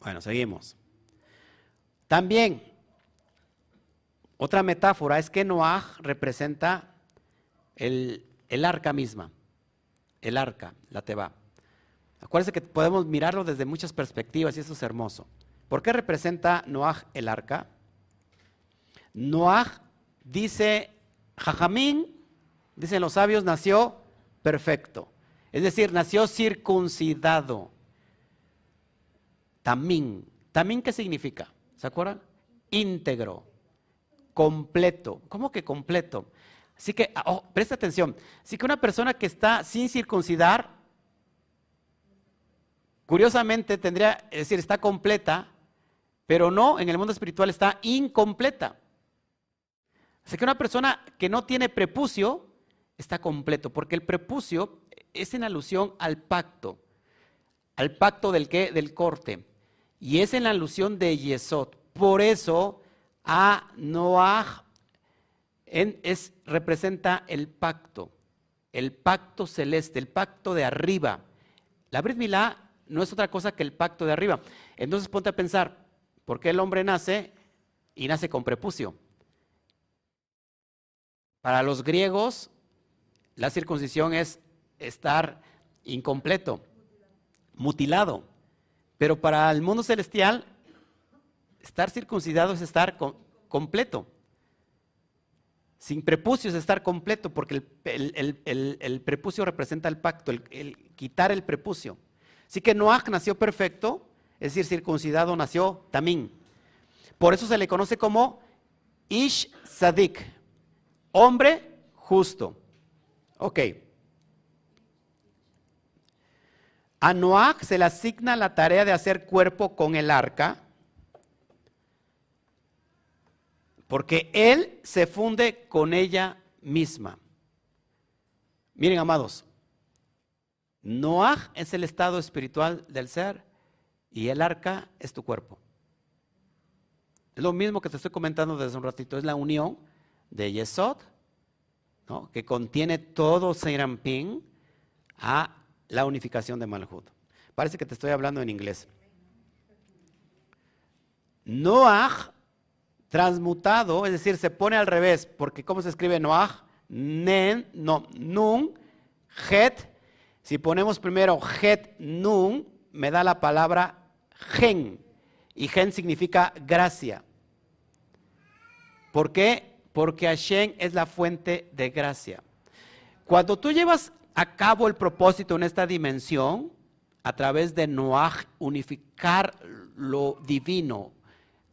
Bueno, seguimos. También otra metáfora es que Noah representa el, arca misma, el arca, la teba. Acuérdense que podemos mirarlo desde muchas perspectivas y eso es hermoso. ¿Por qué representa Noah el arca? Noah dice, Jajamín, dicen los sabios, nació perfecto. Es decir, nació circuncidado. Tamín. ¿Tamín qué significa? ¿Se acuerdan? Íntegro, completo. ¿Cómo que completo? Así que, oh, presta atención. Así que una persona que está sin circuncidar, curiosamente tendría, es decir, está completa, pero no, en el mundo espiritual está incompleta. Así que una persona que no tiene prepucio está completo, porque el prepucio es en alusión al pacto, al pacto del qué, del corte, y es en alusión de Yesod. Por eso a Noah es, representa el pacto, el pacto celeste, el pacto de arriba. La Brit Milá no es otra cosa que el pacto de arriba. Entonces ponte a pensar, ¿por qué el hombre nace y nace con prepucio? Para los griegos, la circuncisión es estar incompleto, mutilado. Pero para el mundo celestial, estar circuncidado es estar completo. Sin prepucio es estar completo, porque el, prepucio representa el pacto, el, quitar el prepucio. Así que Noach nació perfecto, es decir, circuncidado nació también. Por eso se le conoce como Ish Sadik, hombre justo. Ok. A Noach se le asigna la tarea de hacer cuerpo con el arca porque Él se funde con ella misma. Miren, amados, Noah es el estado espiritual del ser y el arca es tu cuerpo. Es lo mismo que te estoy comentando desde un ratito, es la unión de Yesod, que contiene todo Seirampin a la unificación de Malhud. Parece que te estoy hablando en inglés. Noah transmutado, es decir, se pone al revés, porque ¿cómo se escribe Noah? Nen, no, nun, het. Si ponemos primero het, nun, me da la palabra gen. Y gen significa gracia. ¿Por qué? Porque Hashem es la fuente de gracia. Cuando tú llevas a cabo el propósito en esta dimensión, a través de Noah, unificar lo divino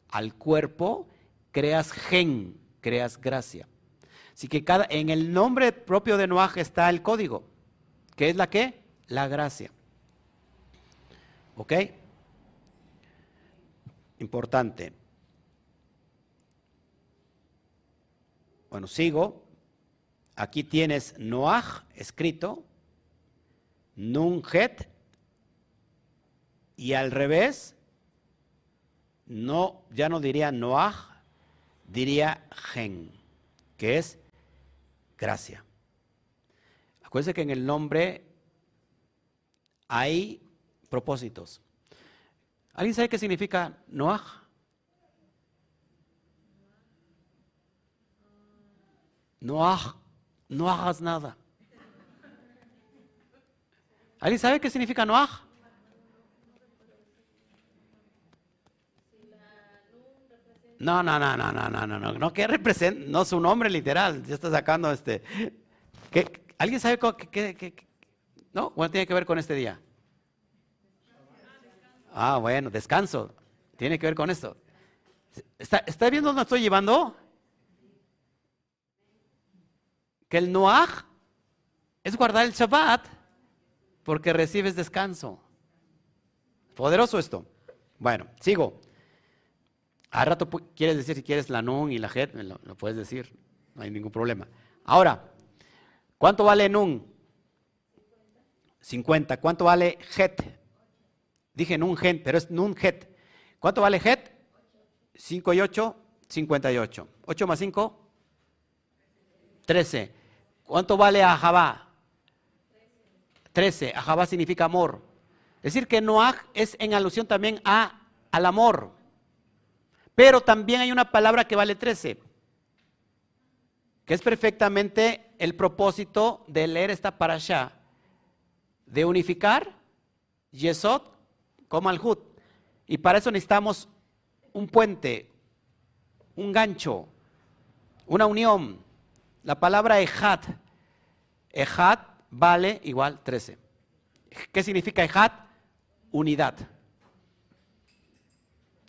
al cuerpo, creas gen, creas gracia. Así que cada, en el nombre propio de Noah está el código. ¿Qué es la qué? La gracia. ¿Ok? Importante. Bueno, sigo. Aquí tienes Noah escrito, Nunjet, y al revés, no, ya no diría Noah, diría gen, que es gracia. Acuérdense que en el nombre hay propósitos. ¿Alguien sabe qué significa Noah? Noah, no hagas nada. ¿Alguien sabe qué significa Noah? No, no, no, no, no, no, no, no, no, que representa, no su nombre literal, ya está sacando este. ¿qué, ¿Alguien sabe qué, qué, no? ¿Cuál tiene que ver con este día? Ah, bueno, descanso. Tiene que ver con esto. ¿Está, ¿Está viendo dónde estoy llevando? Que el Noah es guardar el Shabbat porque recibes descanso. Poderoso esto. Bueno, sigo. A rato quieres decir si quieres la nun y la het, lo, lo, puedes decir, no hay ningún problema. Ahora, ¿cuánto vale nun? 50. ¿Cuánto vale het? Dije nun gen, pero es nun het. ¿Cuánto vale het? 5 y 8, 58. 8 más 5, 13. ¿Cuánto vale Ahabá? 13. Ahabá significa amor. Decir, que Noah es en alusión también a, al amor. Pero también hay una palabra que vale 13, que es perfectamente el propósito de leer esta parasha, de unificar Yesod con Malhut. Y para eso necesitamos un puente, un gancho, una unión. La palabra Ejat, Ejat vale igual 13. ¿Qué significa Ejat? Unidad.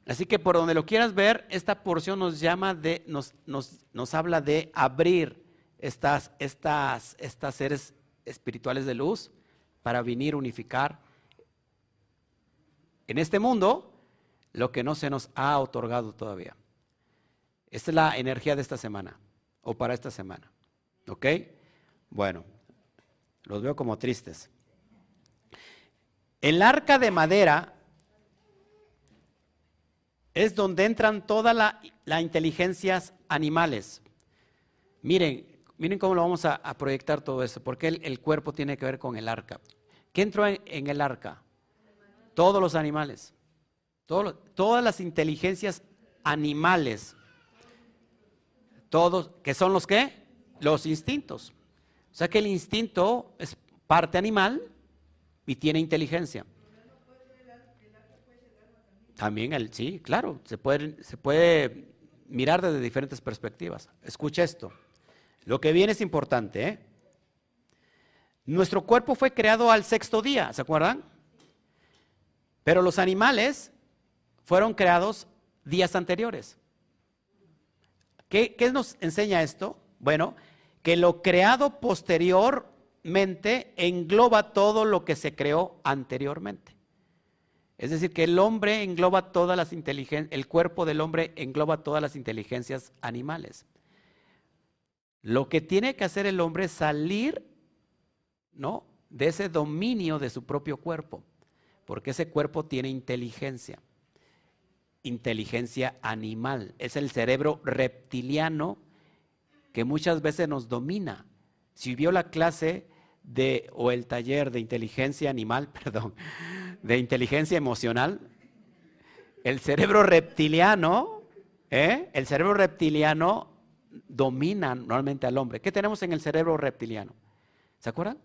Así que por donde lo quieras ver, esta porción nos llama de, nos, nos, habla de abrir estas, estas, estas seres espirituales de luz para venir a unificar en este mundo lo que no se nos ha otorgado todavía. Esta es la energía de esta semana o para esta semana. ¿Ok? Bueno, los veo como tristes. El arca de madera es donde entran todas las la inteligencias animales. Miren, miren cómo lo vamos a, proyectar todo eso, porque el, cuerpo tiene que ver con el arca. ¿Qué entró en, el arca? Todos los animales, todas las inteligencias animales, todos, que son los qué? Los instintos. O sea que el instinto es parte animal y tiene inteligencia. También el, sí, claro, se puede, se puede mirar desde diferentes perspectivas. Escucha esto. Lo que viene es importante. ¿eh? Nuestro cuerpo fue creado al sexto día, ¿se acuerdan? Pero los animales fueron creados días anteriores. ¿Qué, ¿Qué, nos enseña esto? Bueno, que lo creado posteriormente engloba todo lo que se creó anteriormente. Es decir, que el hombre engloba todas las inteligencias, el cuerpo del hombre engloba todas las inteligencias animales. Lo que tiene que hacer el hombre es salir, ¿no? De ese dominio de su propio cuerpo, porque ese cuerpo tiene inteligencia, inteligencia animal. Es el cerebro reptiliano que muchas veces nos domina. Si vio la clase de, o el taller de inteligencia animal, perdón, de inteligencia emocional, el cerebro reptiliano, ¿eh? el cerebro reptiliano domina normalmente al hombre. ¿Qué tenemos en el cerebro reptiliano? ¿Se acuerdan?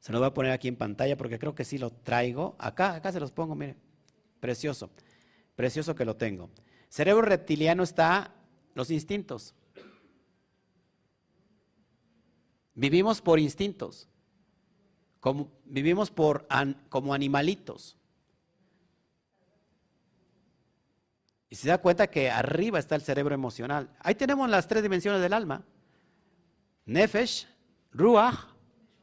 Se lo voy a poner aquí en pantalla porque creo que sí lo traigo. Acá, acá se los pongo, mire. Precioso. Precioso que lo tengo. Cerebro reptiliano está los instintos. Vivimos por instintos vivimos por, como animalitos. Y se da cuenta que arriba está el cerebro emocional. Ahí tenemos las tres dimensiones del alma. Nefesh, Ruach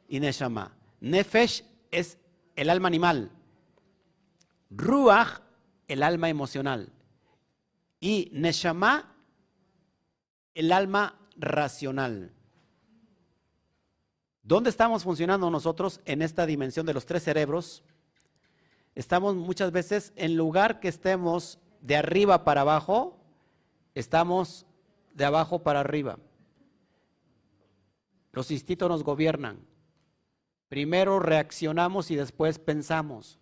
y Neshama. Nefesh es el alma animal. Ruach, el alma emocional. Y Neshama, el alma racional. ¿Dónde estamos funcionando nosotros en esta dimensión de los tres cerebros? Estamos muchas veces, en lugar que estemos de arriba para abajo, estamos de abajo para arriba. Los instintos nos gobiernan. Primero reaccionamos y después pensamos.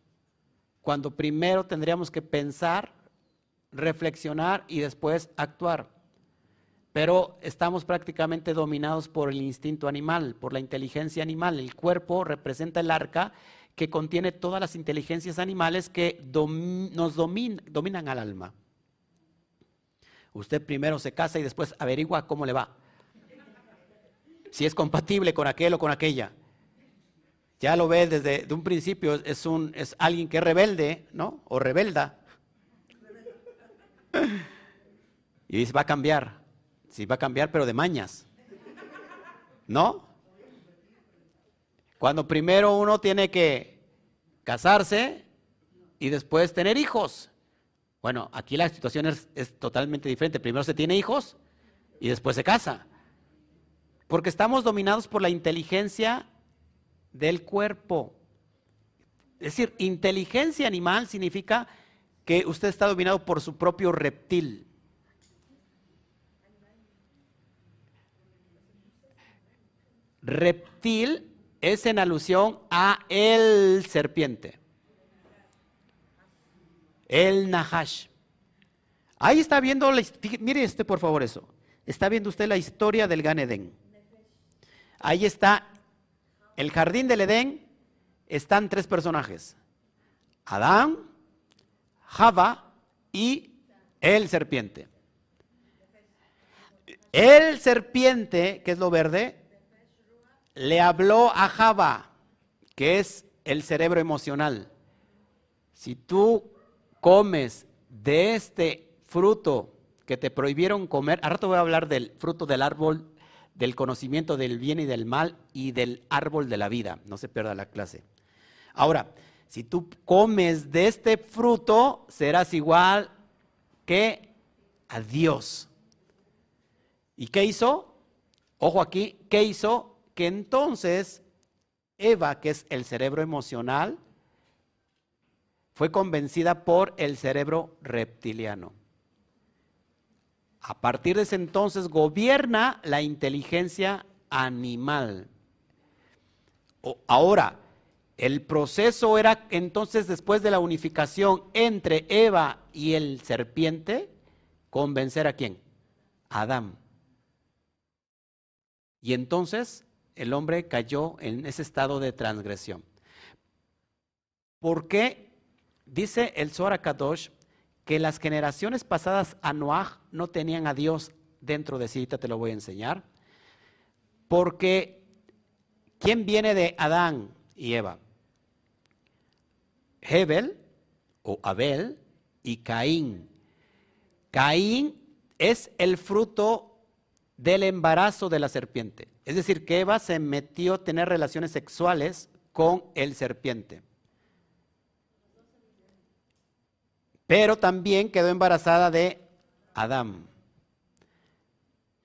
Cuando primero tendríamos que pensar, reflexionar y después actuar pero estamos prácticamente dominados por el instinto animal, por la inteligencia animal. El cuerpo representa el arca que contiene todas las inteligencias animales que nos dominan al alma. Usted primero se casa y después averigua cómo le va. Si es compatible con aquel o con aquella. Ya lo ve desde un principio, es, un, es alguien que es rebelde, ¿no? O rebelda. Y dice, va a cambiar. Sí, va a cambiar, pero de mañas. ¿No? Cuando primero uno tiene que casarse y después tener hijos. Bueno, aquí la situación es, totalmente diferente. Primero se tiene hijos y después se casa. Porque estamos dominados por la inteligencia del cuerpo. Es decir, inteligencia animal significa que usted está dominado por su propio reptil. Reptil es en alusión a el serpiente. El Nahash. Ahí está viendo, mire este por favor eso. Está viendo usted la historia del Gan Edén. Ahí está el jardín del Edén. Están tres personajes. Adán, Java y el serpiente. El serpiente, que es lo verde, le habló a Java, que es el cerebro emocional. Si tú comes de este fruto que te prohibieron comer, ahora te voy a hablar del fruto del árbol del conocimiento del bien y del mal y del árbol de la vida, no se pierda la clase. Ahora, si tú comes de este fruto, serás igual que a Dios. ¿Y qué hizo? Ojo aquí, ¿qué hizo? Que entonces Eva, que es el cerebro emocional, fue convencida por el cerebro reptiliano. A partir de ese entonces gobierna la inteligencia animal. Ahora, el proceso era entonces después de la unificación entre Eva y el serpiente, convencer a quién? Adán. Y entonces el hombre cayó en ese estado de transgresión. ¿Por qué? Dice el Zohar Kadosh que las generaciones pasadas a Noah no tenían a Dios dentro de sí, te lo voy a enseñar. Porque ¿quién viene de Adán y Eva? Hebel o Abel y Caín. Caín es el fruto del embarazo de la serpiente. Es decir, que Eva se metió a tener relaciones sexuales con el serpiente. Pero también quedó embarazada de Adán.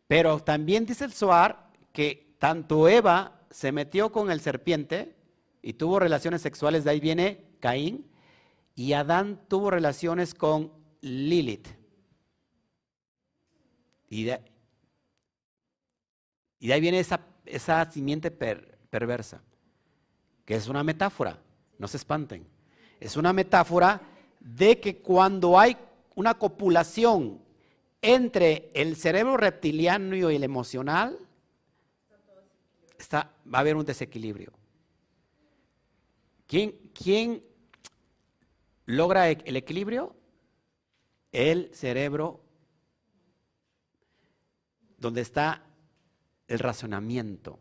Pero también dice el Zohar que tanto Eva se metió con el serpiente y tuvo relaciones sexuales, de ahí viene Caín, y Adán tuvo relaciones con Lilith. Y de, ahí viene esa, esa simiente perversa, que es una metáfora, no se espanten. Es una metáfora de que cuando hay una copulación entre el cerebro reptiliano y el emocional, está, va a haber un desequilibrio. ¿Quién, quién logra e-, el equilibrio? El cerebro donde está el razonamiento,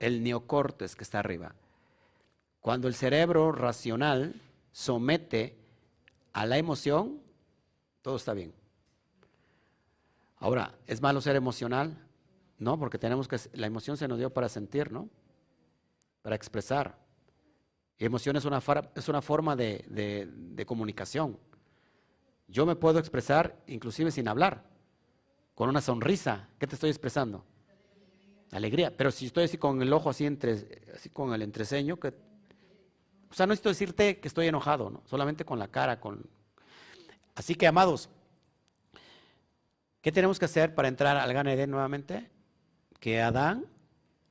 el neocortes que está arriba. Cuando el cerebro racional somete a la emoción, todo está bien. Ahora, ¿es malo ser emocional? No, porque tenemos que, la emoción se nos dio para sentir, ¿no? Para expresar. Y emoción es una, es una forma de, de comunicación. Yo me puedo expresar inclusive sin hablar, con una sonrisa. ¿Qué te estoy expresando? Alegría. Pero si estoy así con el ojo así, entre, así con el entreceño, que o sea, no necesito decirte que estoy enojado, ¿no? solamente con la cara. Con... Así que, amados, ¿qué tenemos que hacer para entrar al Gan Eden nuevamente? Que Adán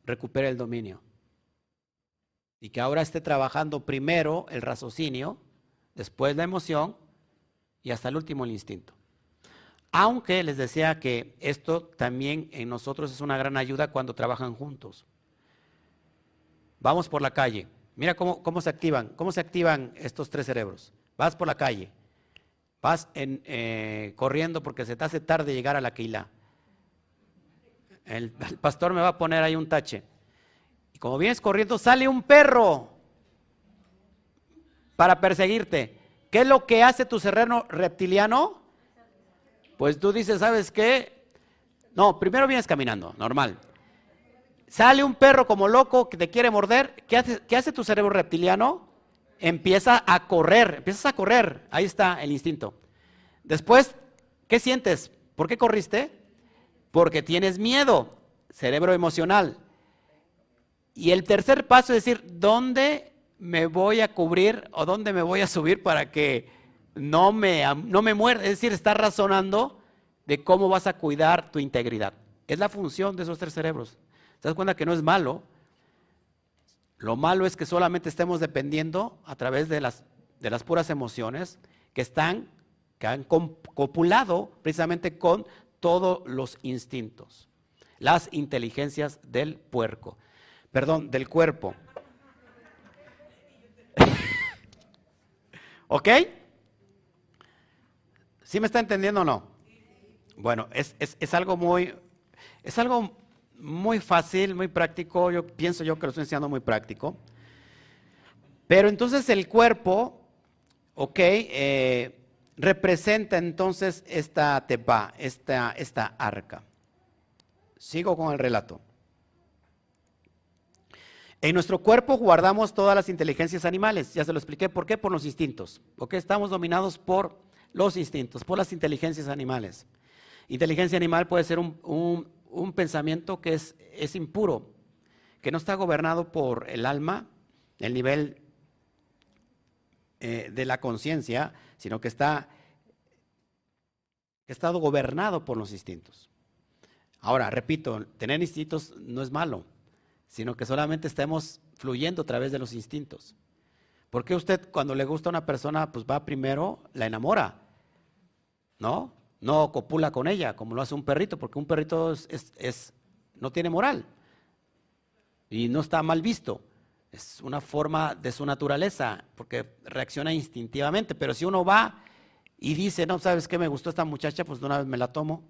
recupere el dominio. Y que ahora esté trabajando primero el raciocinio, después la emoción y hasta el último el instinto. Aunque les decía que esto también en nosotros es una gran ayuda cuando trabajan juntos. Vamos por la calle Mira cómo, cómo, se activan, cómo se activan estos tres cerebros. Vas por la calle, vas en, eh, corriendo porque se te hace tarde llegar a la. El, el, pastor me va a poner ahí un tache. Y como vienes corriendo, sale un perro para perseguirte. ¿Qué es lo que hace tu serreno reptiliano? Pues tú dices, ¿sabes qué? No, primero vienes caminando, normal. Sale un perro como loco que te quiere morder. ¿Qué hace, qué hace tu cerebro reptiliano? Empieza a correr, empiezas a correr. Ahí está el instinto. Después, ¿qué sientes? ¿Por qué corriste? Porque tienes miedo, cerebro emocional. Y el tercer paso es decir, ¿dónde me voy a cubrir o dónde me voy a subir para que no me, no me muerda? Es decir, estás razonando de cómo vas a cuidar tu integridad. Es la función de esos tres cerebros. ¿Te das cuenta que no es malo? Lo malo es que solamente estemos dependiendo a través de las, de las puras emociones que están, que han copulado precisamente con todos los instintos, las inteligencias del puerco, perdón, del cuerpo. ¿Ok? ¿Sí me está entendiendo o no? Bueno, es, es, es algo muy, es algo muy fácil, muy práctico. Yo pienso yo que lo estoy enseñando muy práctico. Pero entonces el cuerpo, ok, eh, representa entonces esta tepa, esta, esta arca? Sigo con el relato. En nuestro cuerpo guardamos todas las inteligencias animales. Ya se lo expliqué. ¿Por qué? Por los instintos. Porque estamos dominados por los instintos, por las inteligencias animales. Inteligencia animal puede ser un, pensamiento que es, es, impuro, que no está gobernado por el alma, el nivel eh, de la conciencia, sino que está, que está gobernado por los instintos. Ahora, repito, tener instintos no es malo sino que solamente estemos fluyendo a través de los instintos. ¿Por qué usted cuando le gusta a una persona, pues va primero, la enamora? ¿No? No copula con ella, como lo hace un perrito, porque un perrito es, no tiene moral y no está mal visto. Es una forma de su naturaleza, porque reacciona instintivamente. Pero si uno va y dice, no, ¿sabes qué? Me gustó esta muchacha, pues de una vez me la tomo.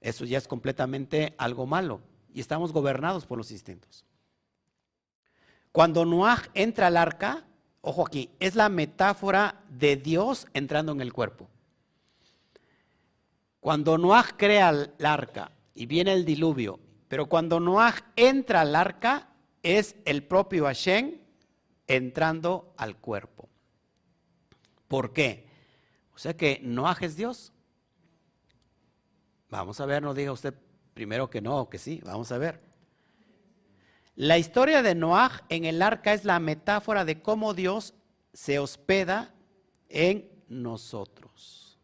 Eso ya es completamente algo malo y estamos gobernados por los instintos. Cuando Noah entra al arca, ojo aquí, es la metáfora de Dios entrando en el cuerpo. Cuando Noah crea el arca y viene el diluvio, pero cuando Noah entra al arca, es el propio Hashem entrando al cuerpo. ¿Por qué? O sea que Noah es Dios. Vamos a ver, no diga usted Primero que no, que sí, vamos a ver. La historia de Noah en el arca es la metáfora de cómo Dios se hospeda en nosotros.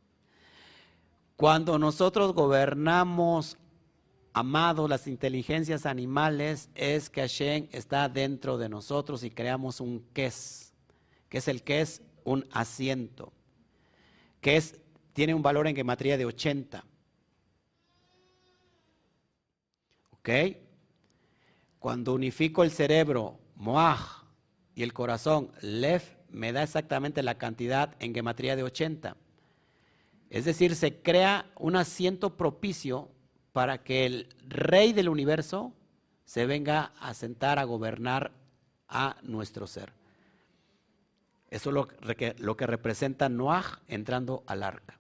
Cuando nosotros gobernamos, amados, las inteligencias animales, es que Hashem está dentro de nosotros y creamos un kes, que es el que es un asiento, que es, tiene un valor en gematría de 80. ¿Ok? Cuando unifico el cerebro, Moaj, y el corazón, Lev, me da exactamente la cantidad en gematría de 80. Es decir, se crea un asiento propicio para que el rey del universo se venga a sentar a gobernar a nuestro ser. Eso es lo que, lo que representa Noah entrando al arca.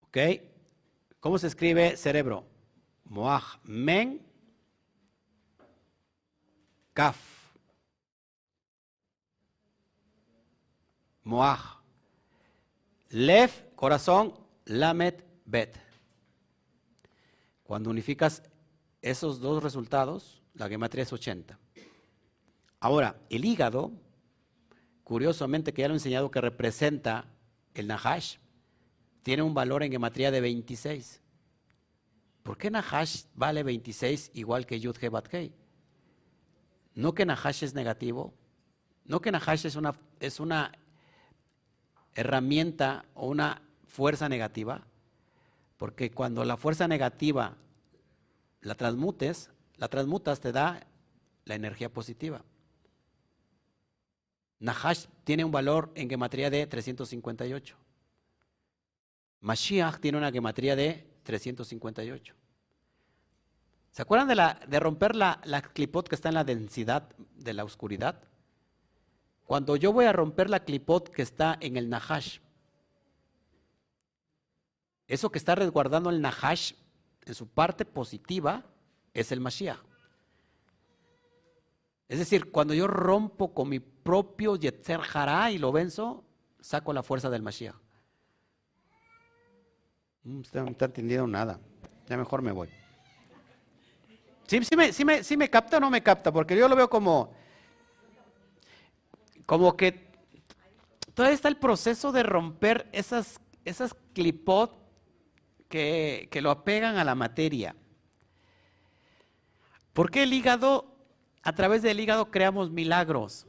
¿Ok? ¿Cómo se escribe cerebro? Moaj men kaf. Moaj. Lev, corazón, lamet, bet. Cuando unificas esos dos resultados, la gematría es 80. Ahora, el hígado, curiosamente que ya lo he enseñado que representa el Nahash, tiene un valor en gematría de 26. ¿Por qué Nahash vale 26 igual que Yud Bat No que Nahash es negativo, no que Nahash es una, es una herramienta o una fuerza negativa, porque cuando la fuerza negativa la transmutes, la transmutas te da la energía positiva. Nahash tiene un valor en gematría de 358. Mashiach tiene una gematría de 358. ¿Se acuerdan de, romper la, la clipot que está en la densidad de la oscuridad? Cuando yo voy a romper la clipot que está en el Nahash, eso que está resguardando el Nahash en su parte positiva es el Mashiach. Es decir, cuando yo rompo con mi propio Yetzer Hará y lo venzo, saco la fuerza del Mashiach. Mm, usted no está entendiendo nada. Ya mejor me voy. ¿Sí, me, sí, me, capta o no me capta? Porque yo lo veo como, como que todavía está el proceso de romper esas, esas clipot que, que lo apegan a la materia. ¿Por qué el hígado, a través del hígado creamos milagros?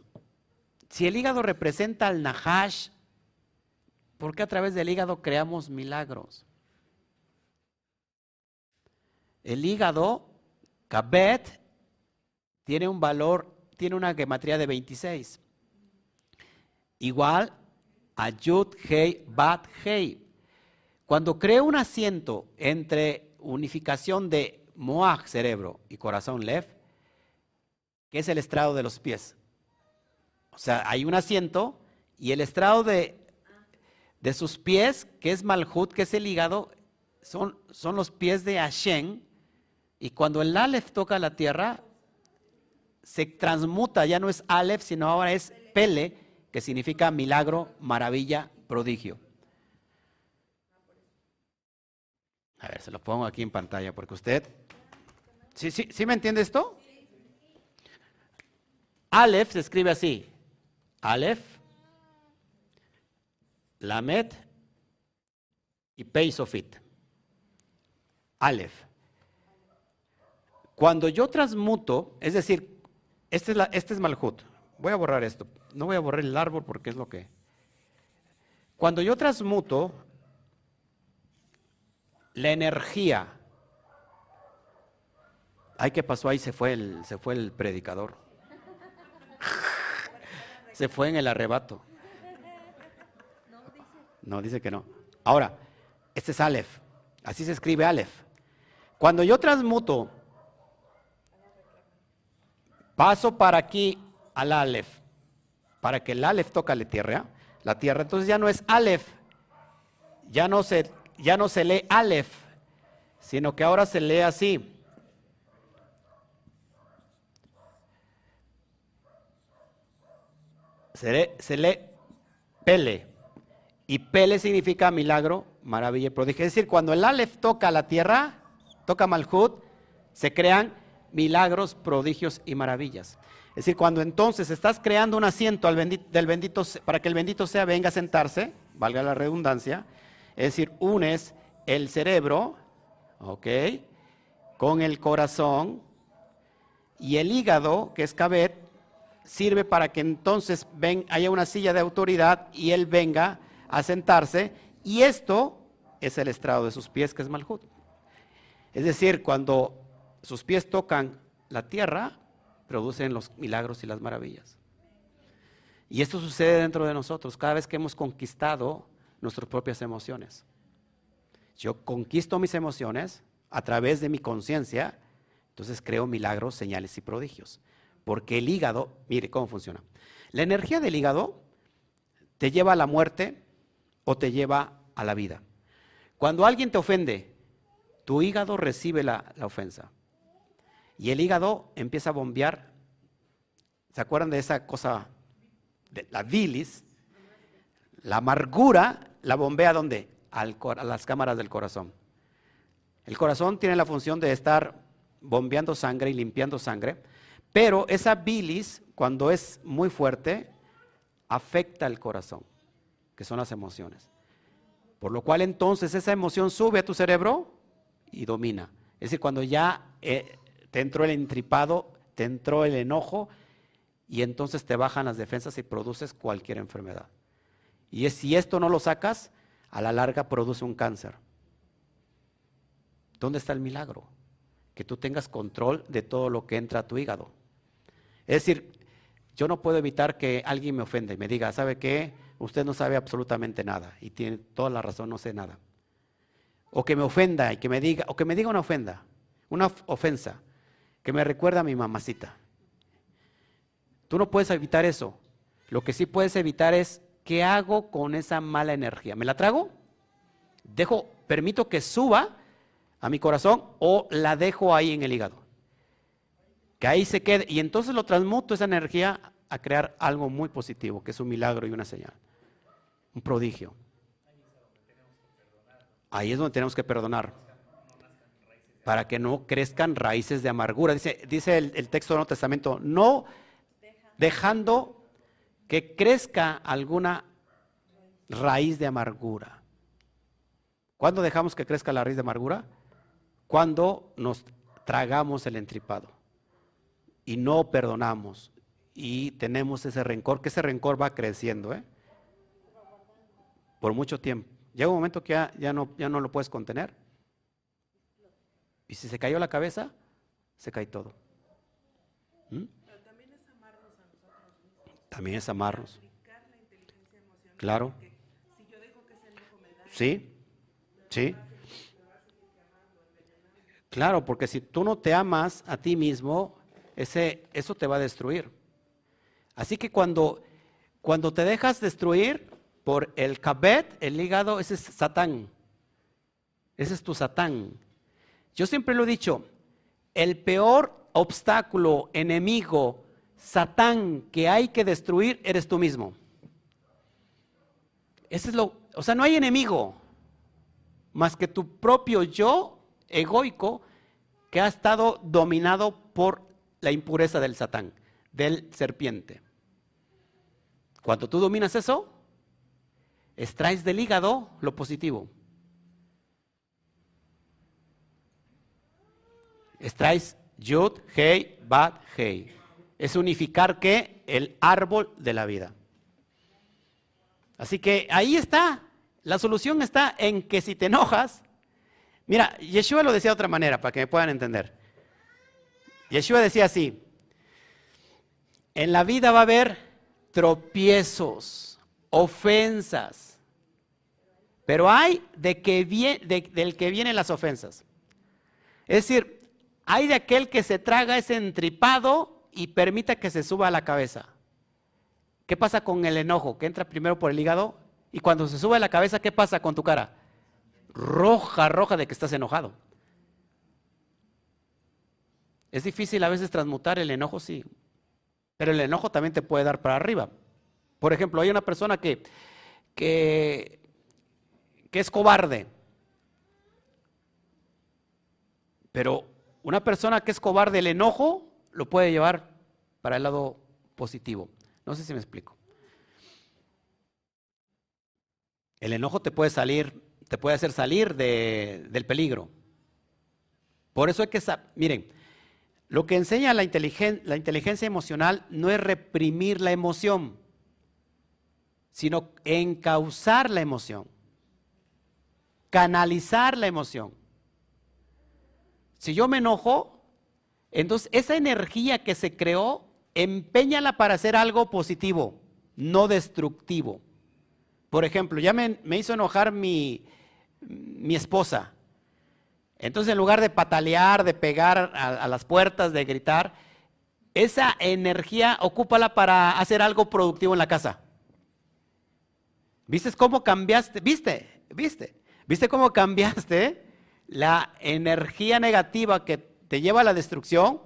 Si el hígado representa al Nahash, ¿por qué a través del hígado creamos milagros? El hígado, Kabet, tiene un valor, tiene una gematría de 26. Igual a Yud, Hei, Bat, Hei. Cuando creo un asiento entre unificación de Moach, cerebro, y corazón, Lev, que es el estrado de los pies. O sea, hay un asiento Y el estrado de, de sus pies, que es Malhut, que es el hígado, son, son los pies de Hashem. Y cuando el Aleph toca la tierra, se transmuta, ya no es Aleph, sino ahora es Pele, que significa milagro, maravilla, prodigio. A ver, se lo pongo aquí en pantalla porque usted... ¿Sí, sí, ¿sí me entiende esto? Aleph se escribe así. Aleph, Lamed y Peisofit. Aleph. Cuando yo transmuto, es decir, este es, la, este es Malhut. Voy a borrar esto. No voy a borrar el árbol porque es lo que... Cuando yo transmuto la energía. Ay, ¿qué pasó ahí? Se fue el, se fue el predicador. Se fue en el arrebato. No, dice que no. Ahora, este es Aleph. Así se escribe Aleph. Cuando yo transmuto, paso para aquí al Aleph, para que el Aleph toque la tierra, la tierra, entonces ya no es Aleph, ya no se ya no se lee Aleph, sino que ahora se lee así. Se lee, Pele. Y Pele significa milagro, maravilla y prodigio. Es decir, cuando el Aleph toca la tierra, toca Malhut, se crean milagros, prodigios y maravillas. Es decir, cuando entonces estás creando un asiento del bendito, para que el bendito sea venga a sentarse, valga la redundancia, es decir, unes el cerebro, ¿ok? Con el corazón y el hígado, que es cabet, sirve para que entonces ven, haya una silla de autoridad y él venga a sentarse. Y esto es el estrado de sus pies, que es Malhut. Es decir, cuando sus pies tocan la tierra, producen los milagros y las maravillas. Y esto sucede dentro de nosotros cada vez que hemos conquistado nuestras propias emociones. Yo conquisto mis emociones a través de mi conciencia, entonces creo milagros, señales y prodigios. Porque el hígado, mire cómo funciona. La energía del hígado te lleva a la muerte o te lleva a la vida. Cuando alguien te ofende, tu hígado recibe la, la ofensa. Y el hígado empieza a bombear. ¿Se acuerdan de esa cosa? La bilis, la amargura la bombea ¿dónde? a las cámaras del corazón. El corazón tiene la función de estar bombeando sangre y limpiando sangre, pero esa bilis, cuando es muy fuerte, afecta el corazón, que son las emociones. Por lo cual entonces esa emoción sube a tu cerebro y domina. Es decir, cuando ya eh, te entró el entripado, te entró el enojo y entonces te bajan las defensas y produces cualquier enfermedad. Y si esto no lo sacas, a la larga produce un cáncer. ¿Dónde está el milagro? Que tú tengas control de todo lo que entra a tu hígado. Es decir, yo no puedo evitar que alguien me ofenda y me diga, ¿sabe qué? Usted no sabe absolutamente nada y tiene toda la razón, no sé nada. O que me ofenda y que me diga, o que me diga una ofenda, una ofensa, que me recuerda a mi mamacita. Tú no puedes evitar eso. Lo que sí puedes evitar es ¿qué hago con esa mala energía? ¿Me la trago? ¿Dejo, permito que suba a mi corazón o la dejo ahí en el hígado? Que ahí se quede y entonces lo transmuto esa energía a crear algo muy positivo, que es un milagro y una señal, un prodigio. Ahí es donde tenemos que perdonar. Para que no crezcan raíces de amargura. Dice, dice el, texto del Nuevo Testamento, no dejando que crezca alguna raíz de amargura. ¿Cuándo dejamos que crezca la raíz de amargura? Cuando nos tragamos el entripado y no perdonamos y tenemos ese rencor, que ese rencor va creciendo ¿eh? por mucho tiempo. Llega un momento que ya, no, ya no lo puedes contener. Y si se cayó la cabeza, se cae todo. ¿Mm? También es amarnos. Claro. Sí, sí. Claro, porque si tú no te amas a ti mismo, ese, eso te va a destruir. Así que cuando, cuando te dejas destruir por el cabet, el hígado, ese es Satán. Ese es tu Satán. Yo siempre lo he dicho, el peor obstáculo, enemigo, Satán que hay que destruir eres tú mismo. Ese es lo, o sea, no hay enemigo más que tu propio yo egoico que ha estado dominado por la impureza del Satán, del serpiente. Cuando tú dominas eso, extraes del hígado lo positivo. Extraes Yud, Hei, Bat, Hei. Es unificar que el árbol de la vida. Así que ahí está. La solución está en que si te enojas, mira, Yeshua lo decía de otra manera para que me puedan entender. Yeshua decía así, en la vida va a haber tropiezos, ofensas, pero hay de del que vienen las ofensas. Es decir, hay de aquel que se traga ese entripado y permita que se suba a la cabeza. ¿Qué pasa con el enojo? Que entra primero por el hígado y cuando se sube a la cabeza, ¿qué pasa con tu cara? Roja, roja de que estás enojado. Es difícil a veces transmutar el enojo, sí. Pero el enojo también te puede dar para arriba. Por ejemplo, hay una persona que, que, que es cobarde. Pero una persona que es cobarde, el enojo lo puede llevar para el lado positivo. No sé si me explico. El enojo te puede salir, te puede hacer salir del peligro. Por eso hay que, miren, lo que enseña la inteligencia emocional no es reprimir la emoción, sino encauzar la emoción, canalizar la emoción. Si yo me enojo, entonces esa energía que se creó empeñala para hacer algo positivo, no destructivo. Por ejemplo, ya me, hizo enojar mi, mi, esposa. Entonces, en lugar de patalear, de pegar a, las puertas, de gritar, esa energía ocúpala para hacer algo productivo en la casa. ¿Viste cómo cambiaste? ¿Viste? ¿Viste? ¿Viste cómo cambiaste la energía negativa que te lleva a la destrucción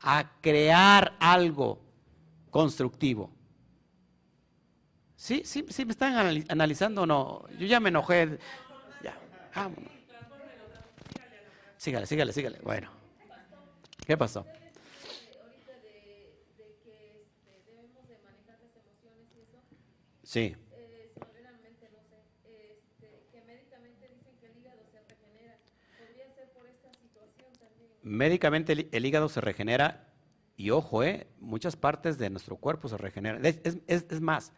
a crear algo constructivo. Sí, sí, sí, me están analizando o no. Yo ya me enojé. Ya, vámonos. Sígale, sígale, sígale. Bueno, ¿qué pasó? Sí. Médicamente el, hígado se regenera y ojo, eh, muchas partes de nuestro cuerpo se regeneran. Es, más,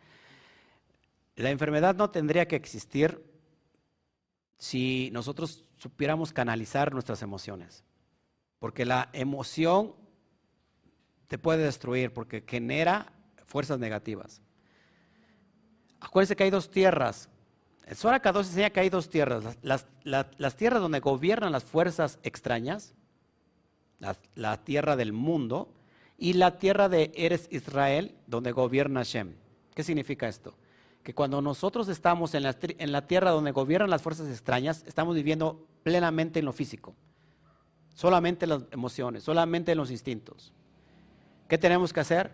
la enfermedad no tendría que existir si nosotros supiéramos canalizar nuestras emociones. Porque la emoción te puede destruir porque genera fuerzas negativas. Acuérdense que hay dos tierras. El Sora K2 enseña que hay dos tierras. las tierras donde gobiernan las fuerzas extrañas la, tierra del mundo, y la tierra de Eres Israel, donde gobierna Hashem. ¿Qué significa esto? Que cuando nosotros estamos en la, en la tierra donde gobiernan las fuerzas extrañas, estamos viviendo plenamente en lo físico, solamente las emociones, solamente en los instintos. ¿Qué tenemos que hacer?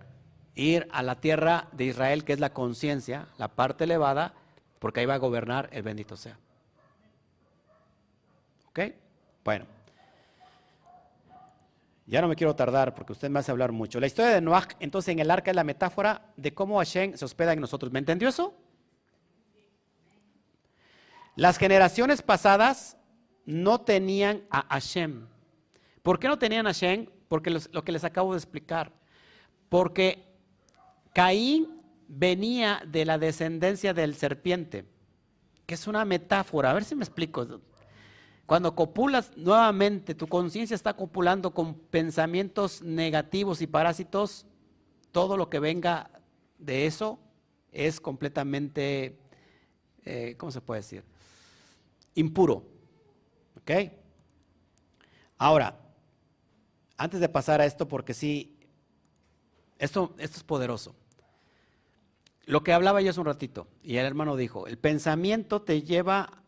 Ir a la tierra de Israel, que es la conciencia, la parte elevada, porque ahí va a gobernar el bendito sea. ¿Ok? Bueno. Ya no me quiero tardar porque usted me hace hablar mucho. La historia de Noah, entonces en el arca es la metáfora de cómo Hashem se hospeda en nosotros. ¿Me entendió eso? Las generaciones pasadas no tenían a Hashem. ¿Por qué no tenían a Hashem? Porque lo que les acabo de explicar. Porque Caín venía de la descendencia del serpiente, que es una metáfora. A ver si me explico. Cuando copulas nuevamente, tu conciencia está copulando con pensamientos negativos y parásitos, todo lo que venga de eso es completamente, eh, ¿cómo se puede decir? Impuro. ¿Ok? Ahora, antes de pasar a esto, porque sí, esto, esto es poderoso. lo que hablaba yo hace un ratito, y el hermano dijo, el pensamiento te lleva,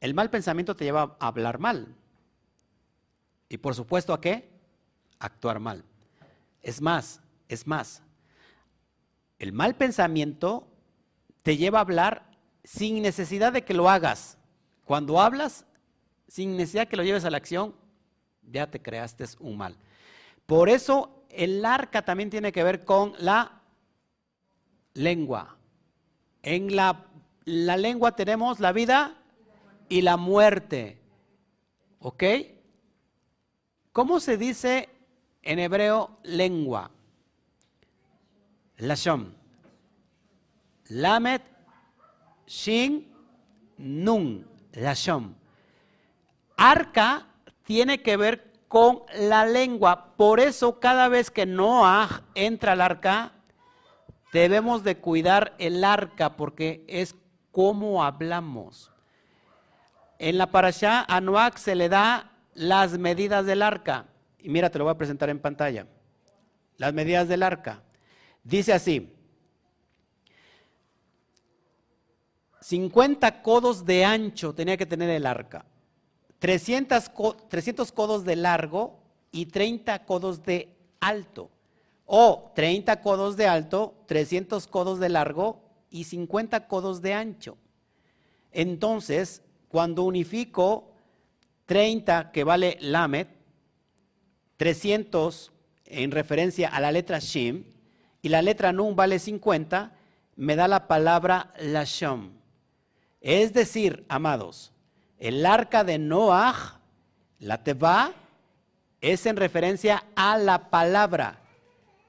el mal pensamiento te lleva a hablar mal. Y por supuesto, ¿a qué? Actuar mal. Es más, es más. El mal pensamiento te lleva a hablar sin necesidad de que lo hagas. Cuando hablas, sin necesidad que lo lleves a la acción, ya te creaste un mal. Por eso el arca también tiene que ver con la lengua. En la, la lengua tenemos la vida y la muerte. ¿Ok? ¿Cómo se dice en hebreo lengua? Lashon. Lamet, Shin, Nun. Lashon. Arca tiene que ver con la lengua. Por eso cada vez que Noah entra al arca, debemos de cuidar el arca porque es como hablamos. En la parasha a Noah se le da las medidas del arca. Y mira, te lo voy a presentar en pantalla. Las medidas del arca. Dice así, 50 codos de ancho tenía que tener el arca, 300, 300 codos de largo y 30 codos de alto. O 30 codos de alto, 300 codos de largo y 50 codos de ancho. Entonces, cuando unifico 30 que vale Lamet, 300 en referencia a la letra Shim, y la letra Nun vale 50, me da la palabra Lashom. Es decir, amados, el arca de Noah, la Teba, es en referencia a la palabra.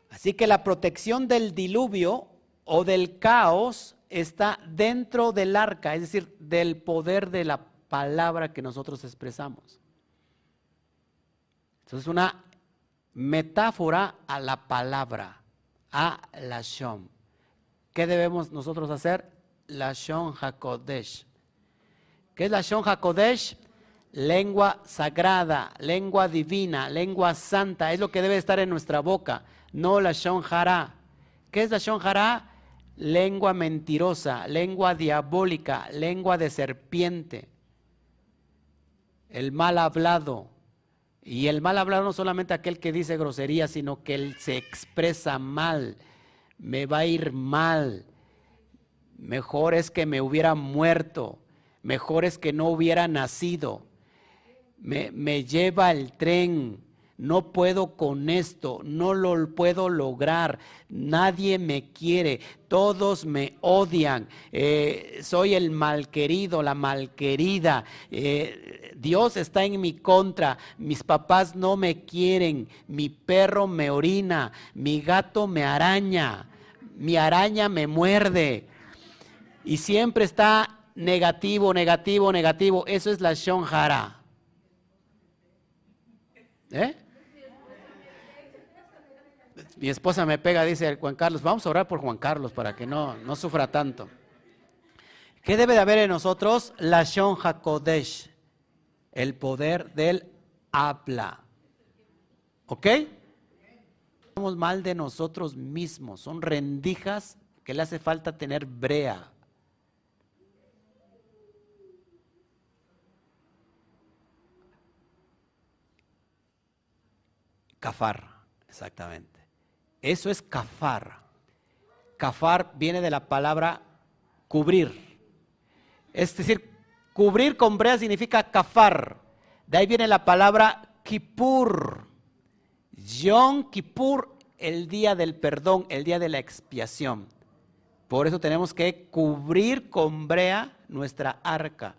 Así que la protección del diluvio o del caos está dentro del arca, es decir, del poder de la palabra que nosotros expresamos. Entonces, una metáfora a la palabra, a la Shom. ¿Qué debemos nosotros hacer? La Shon HaKodesh. ¿Qué es la Shon HaKodesh? Lengua sagrada, lengua divina, lengua santa. Es lo que debe estar en nuestra boca, no la Shon Hara. ¿Qué es la Shon Hara? Lengua mentirosa, lengua diabólica, lengua de serpiente el mal hablado. Y el mal hablado no solamente aquel que dice grosería, sino que él se expresa mal. Me va a ir mal. Mejor es que me hubiera muerto. Mejor es que no hubiera nacido. Me, me lleva el tren no puedo con esto, no lo puedo lograr, nadie me quiere, todos me odian, eh, soy el malquerido, la malquerida, eh, Dios está en mi contra, mis papás no me quieren, mi perro me orina, mi gato me araña, mi araña me muerde y siempre está negativo, negativo, negativo, eso es la shonjara. ¿Eh? Mi esposa me pega, dice Juan Carlos, vamos a orar por Juan Carlos para que no, no sufra tanto. ¿Qué debe de haber en nosotros? La Shon HaKodesh, el poder del habla. ¿Ok? Estamos mal de nosotros mismos, son rendijas que le hace falta tener brea. Cafar, exactamente. Eso es cafar. Cafar viene de la palabra cubrir. Es decir, cubrir con brea significa cafar. De ahí viene la palabra kipur. Yom Kippur, el día del perdón, el día de la expiación. Por eso tenemos que cubrir con brea nuestra arca.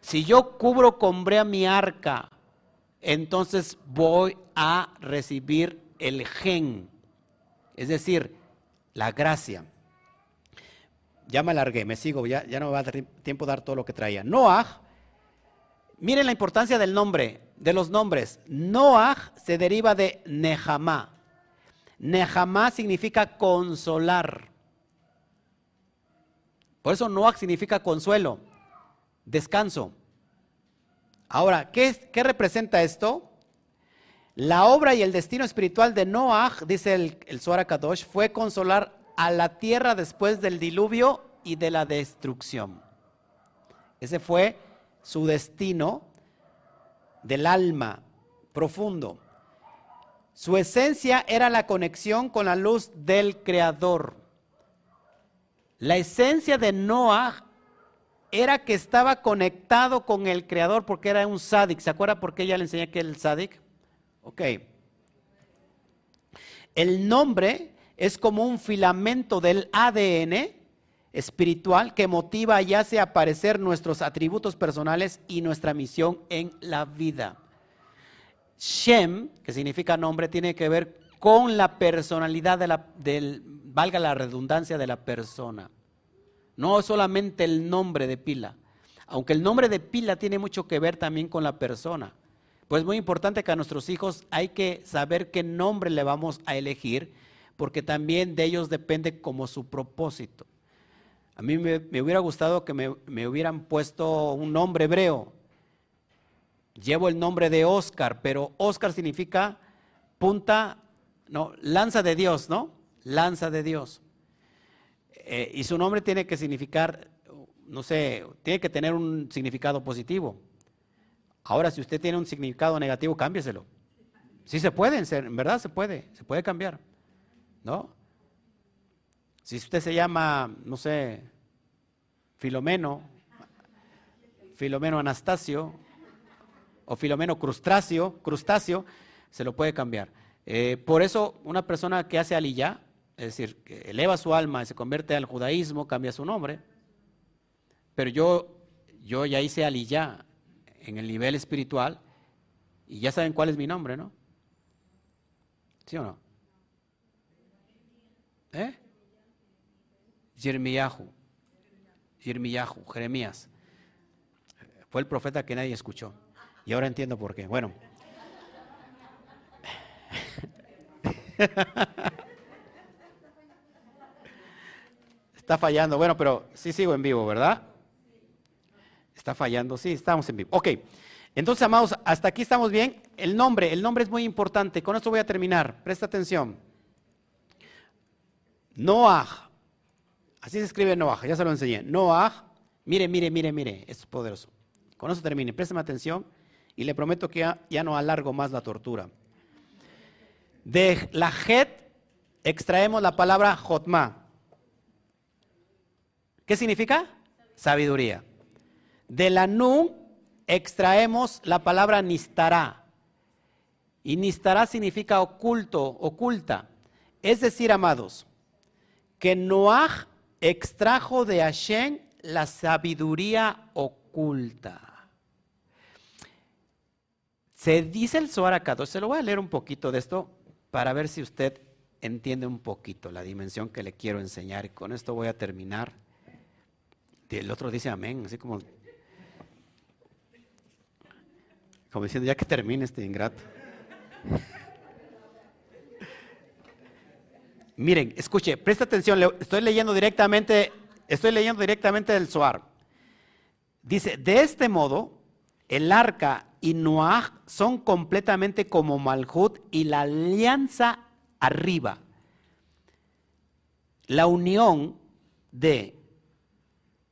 Si yo cubro con brea mi arca, entonces voy a recibir el gen, es decir, la gracia. Ya me alargué, me sigo, ya, ya no me va a dar tiempo dar todo lo que traía. Noah, miren la importancia del nombre, de los nombres. Noah se deriva de Nehamá. Nehamá significa consolar. Por eso Noah significa consuelo, descanso. Ahora, ¿qué, ¿qué representa esto? La obra y el destino espiritual de Noah, dice el, el Kadosh, fue consolar a la tierra después del diluvio y de la destrucción. Ese fue su destino del alma profundo. Su esencia era la conexión con la luz del Creador. La esencia de Noah era que estaba conectado con el Creador porque era un sádic. ¿Se acuerda por qué ella le enseñé que el sádic? Ok. El nombre es como un filamento del ADN espiritual que motiva y hace aparecer nuestros atributos personales y nuestra misión en la vida. Shem, que significa nombre, tiene que ver con la personalidad de la, del, valga la redundancia, de la persona. No solamente el nombre de pila, aunque el nombre de pila tiene mucho que ver también con la persona. Pues es muy importante que a nuestros hijos hay que saber qué nombre le vamos a elegir, porque también de ellos depende como su propósito. A mí me, hubiera gustado que me, me, hubieran puesto un nombre hebreo. Llevo el nombre de Oscar, pero Oscar significa punta, no, lanza de Dios, ¿no? Lanza de Dios. Eh, y su nombre tiene que significar, no sé, tiene que tener un significado positivo. Ahora, si usted tiene un significado negativo, cámbieselo. Sí se puede, en verdad se puede, se puede cambiar. ¿No? Si usted se llama, no sé, Filomeno, Filomeno Anastasio o Filomeno Crustáceo, crustáceo se lo puede cambiar. Eh, por eso una persona que hace aliyah, es decir, eleva su alma y se convierte al judaísmo, cambia su nombre. Pero yo, yo ya hice aliyah en el nivel espiritual y ya saben cuál es mi nombre, ¿no? ¿Sí o no? ¿Eh? Jeremiahu. Jeremiahu, Jeremías. Fue el profeta que nadie escuchó. Y ahora entiendo por qué. Bueno. Está fallando. Bueno, pero sí sigo en vivo, ¿verdad? Está fallando, sí, estamos en vivo. Ok, entonces, amados, hasta aquí estamos bien. El nombre, el nombre es muy importante. Con esto voy a terminar. Presta atención. Noah. Así se escribe Noah, ya se lo enseñé. Noah, mire, mire, mire, mire, es poderoso. Con eso termine, préstame atención y le prometo que ya, no alargo más la tortura. De la Het extraemos la palabra Jotma. ¿Qué significa? Sabiduría. De la nu extraemos la palabra nistará. Y nistará significa oculto, oculta. Es decir, amados, que Noah extrajo de Hashem la sabiduría oculta. Se dice el Zohar se lo voy a leer un poquito de esto para ver si usted entiende un poquito la dimensión que le quiero enseñar. Y con esto voy a terminar. El otro dice amén, así como Como diciendo, ya que termine este ingrato. Miren, escuche, presta atención, estoy leyendo directamente, estoy leyendo directamente del Zohar. Dice, de este modo, el arca y Noah son completamente como Malhut y la alianza arriba. La unión de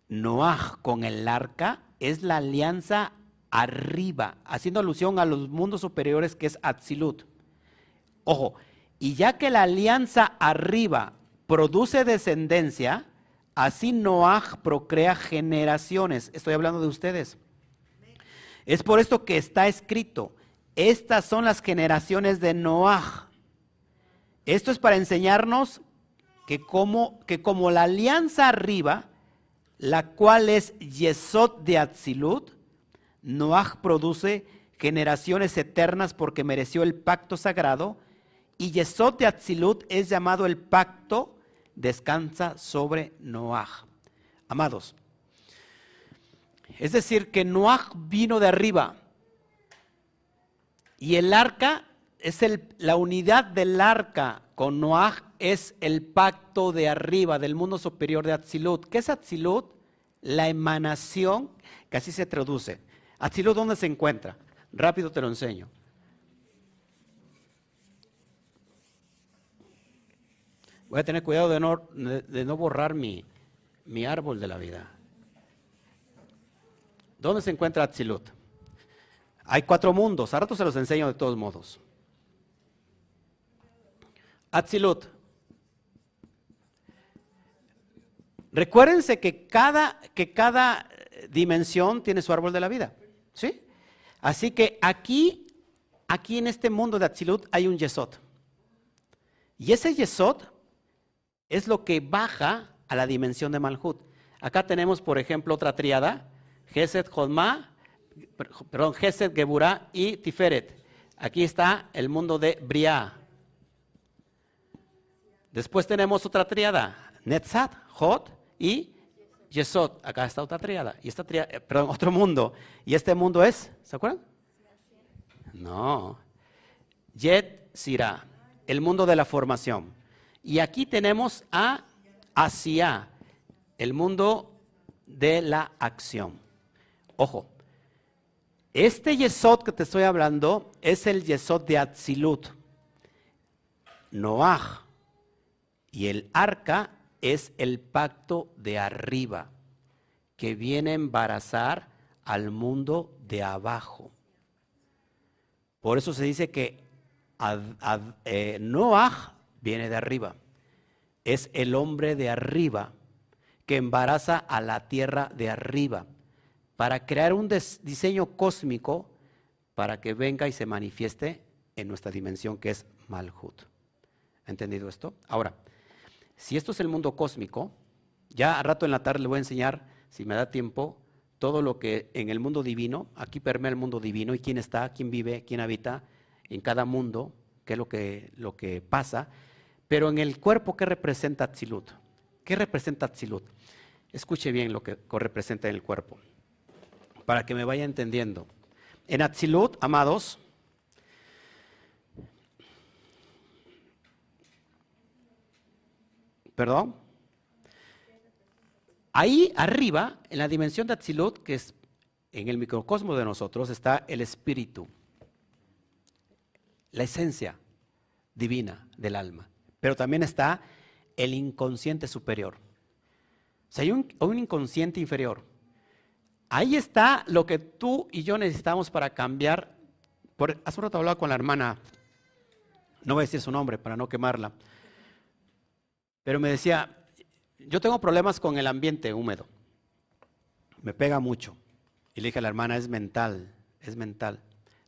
Noah con el arca es la alianza arriba, haciendo alusión a los mundos superiores que es Atzilut. Ojo, y ya que la alianza arriba produce descendencia, así Noah procrea generaciones. Estoy hablando de ustedes. Es por esto que está escrito, estas son las generaciones de Noah. Esto es para enseñarnos que como, que como la alianza arriba, la cual es Yesod de Atzilut, Noah produce generaciones eternas porque mereció el pacto sagrado y Yesod de Atzilut es llamado el pacto, descansa sobre Noah. Amados, es decir, que Noah vino de arriba y el arca es el, la unidad del arca con Noah es el pacto de arriba, del mundo superior de Atzilut. ¿Qué es Atzilut? La emanación, que así se traduce, Atzilut, ¿dónde se encuentra? Rápido te lo enseño. Voy a tener cuidado de no, de no borrar mi, mi árbol de la vida. ¿Dónde se encuentra Atzilut? Hay cuatro mundos, a rato se los enseño de todos modos. Atzilut. Recuérdense que cada, que cada dimensión tiene su árbol de la vida. ¿Sí? Así que aquí, aquí en este mundo de Atzilut hay un Yesod. Y ese Yesod es lo que baja a la dimensión de Malhut. Acá tenemos, por ejemplo, otra triada, Geset Jodma, perdón, Geset Geburah y Tiferet. Aquí está el mundo de Briah. Después tenemos otra triada, Netzat, Jod y Yesod. Acá está otra triada. Y esta triada, eh, perdón, otro mundo. Y este mundo es, ¿se acuerdan? No. Yet Sira, el mundo de la formación. Y aquí tenemos a Asia, el mundo de la acción. Ojo, este Yesod que te estoy hablando es el Yesod de Atzilut. Noah y el arca es el pacto de arriba que viene a embarazar al mundo de abajo. Por eso se dice que eh, Noah viene de arriba. Es el hombre de arriba que embaraza a la tierra de arriba para crear un diseño cósmico para que venga y se manifieste en nuestra dimensión que es Malhut. ¿Entendido esto? Ahora, si esto es el mundo cósmico, ya a rato en la tarde le voy a enseñar, si me da tiempo, todo lo que en el mundo divino, aquí permea el mundo divino y quién está, quién vive, quién habita en cada mundo, qué es lo que, pasa. Pero en el cuerpo, ¿qué representa Atzilut? ¿Qué representa Atzilut? Escuche bien lo que representa en el cuerpo, para que me vaya entendiendo. En Atzilut, amados, perdón, ahí arriba, en la dimensión de Atzilut, que es en el microcosmo de nosotros, está el espíritu, la esencia divina del alma, pero también está el inconsciente superior. O sea, hay un, inconsciente inferior. Ahí está lo que tú y yo necesitamos para cambiar. Por, hace un rato hablaba con la hermana, no voy a decir su nombre para no quemarla, pero me decía, yo tengo problemas con el ambiente húmedo, me pega mucho. Y le dije a la hermana, es mental, es mental.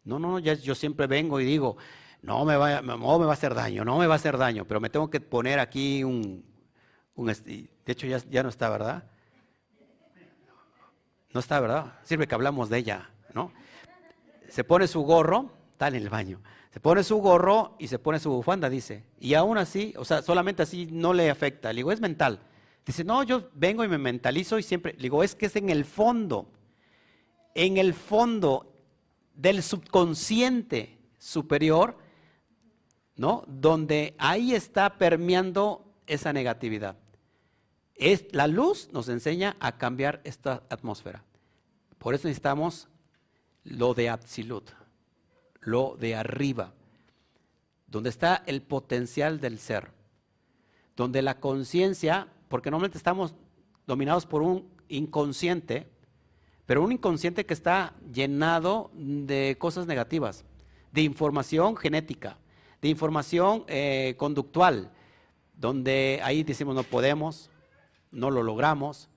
No, no, ya, yo siempre vengo y digo, no me, va, no me va a hacer daño, no me va a hacer daño, pero me tengo que poner aquí un, de hecho, ya, no está, ¿verdad? No está, ¿verdad? Sirve que hablamos de ella, ¿no? Se pone su gorro, está en el baño. Se pone su gorro y se pone su bufanda, dice. Y aún así, o sea, solamente así no le afecta. Le digo, es mental. Dice, no, yo vengo y me mentalizo y siempre. Le digo, es que es en el fondo. En el fondo del subconsciente superior, ¿no? Donde ahí está permeando esa negatividad. Es, la luz nos enseña a cambiar esta atmósfera. Por eso necesitamos lo de Atzilut, lo de arriba, donde está el potencial del ser, donde la conciencia, porque normalmente estamos dominados por un inconsciente, pero un inconsciente que está llenado de cosas negativas, de información genética, de información eh, conductual, donde ahí decimos no podemos, no lo logramos,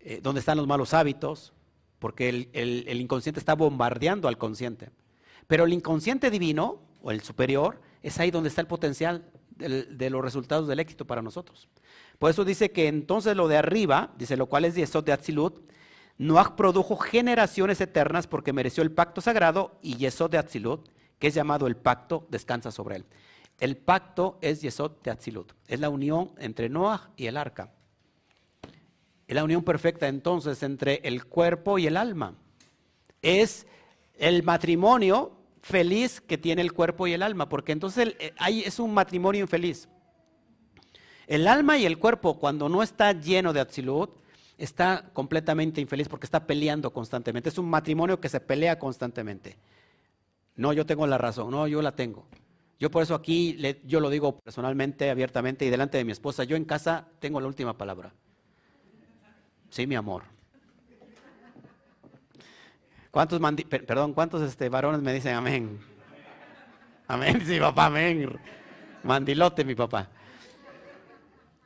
eh, donde están los malos hábitos, porque el, inconsciente está bombardeando al consciente. Pero el inconsciente divino, o el superior, es ahí donde está el potencial de, los resultados del éxito para nosotros. Por eso dice que entonces lo de arriba, dice lo cual es Yesod de Atzilut, Noah produjo generaciones eternas porque mereció el pacto sagrado y Yesod de Atzilut, que es llamado el pacto, descansa sobre él. El pacto es Yesod de Atzilut, es la unión entre Noah y el arca. Es la unión perfecta entonces entre el cuerpo y el alma. Es el matrimonio feliz que tiene el cuerpo y el alma, porque entonces eh, ahí es un matrimonio infeliz. El alma y el cuerpo, cuando no está lleno de Atzilut, está completamente infeliz porque está peleando constantemente. Es un matrimonio que se pelea constantemente. No, yo tengo la razón, no, yo la tengo. Yo por eso aquí yo lo digo personalmente, abiertamente y delante de mi esposa. Yo en casa tengo la última palabra. Sí, mi amor. ¿Cuántos, perdón, ¿cuántos este, varones me dicen amén? Amén, sí, papá, amén. Mandilote, mi papá.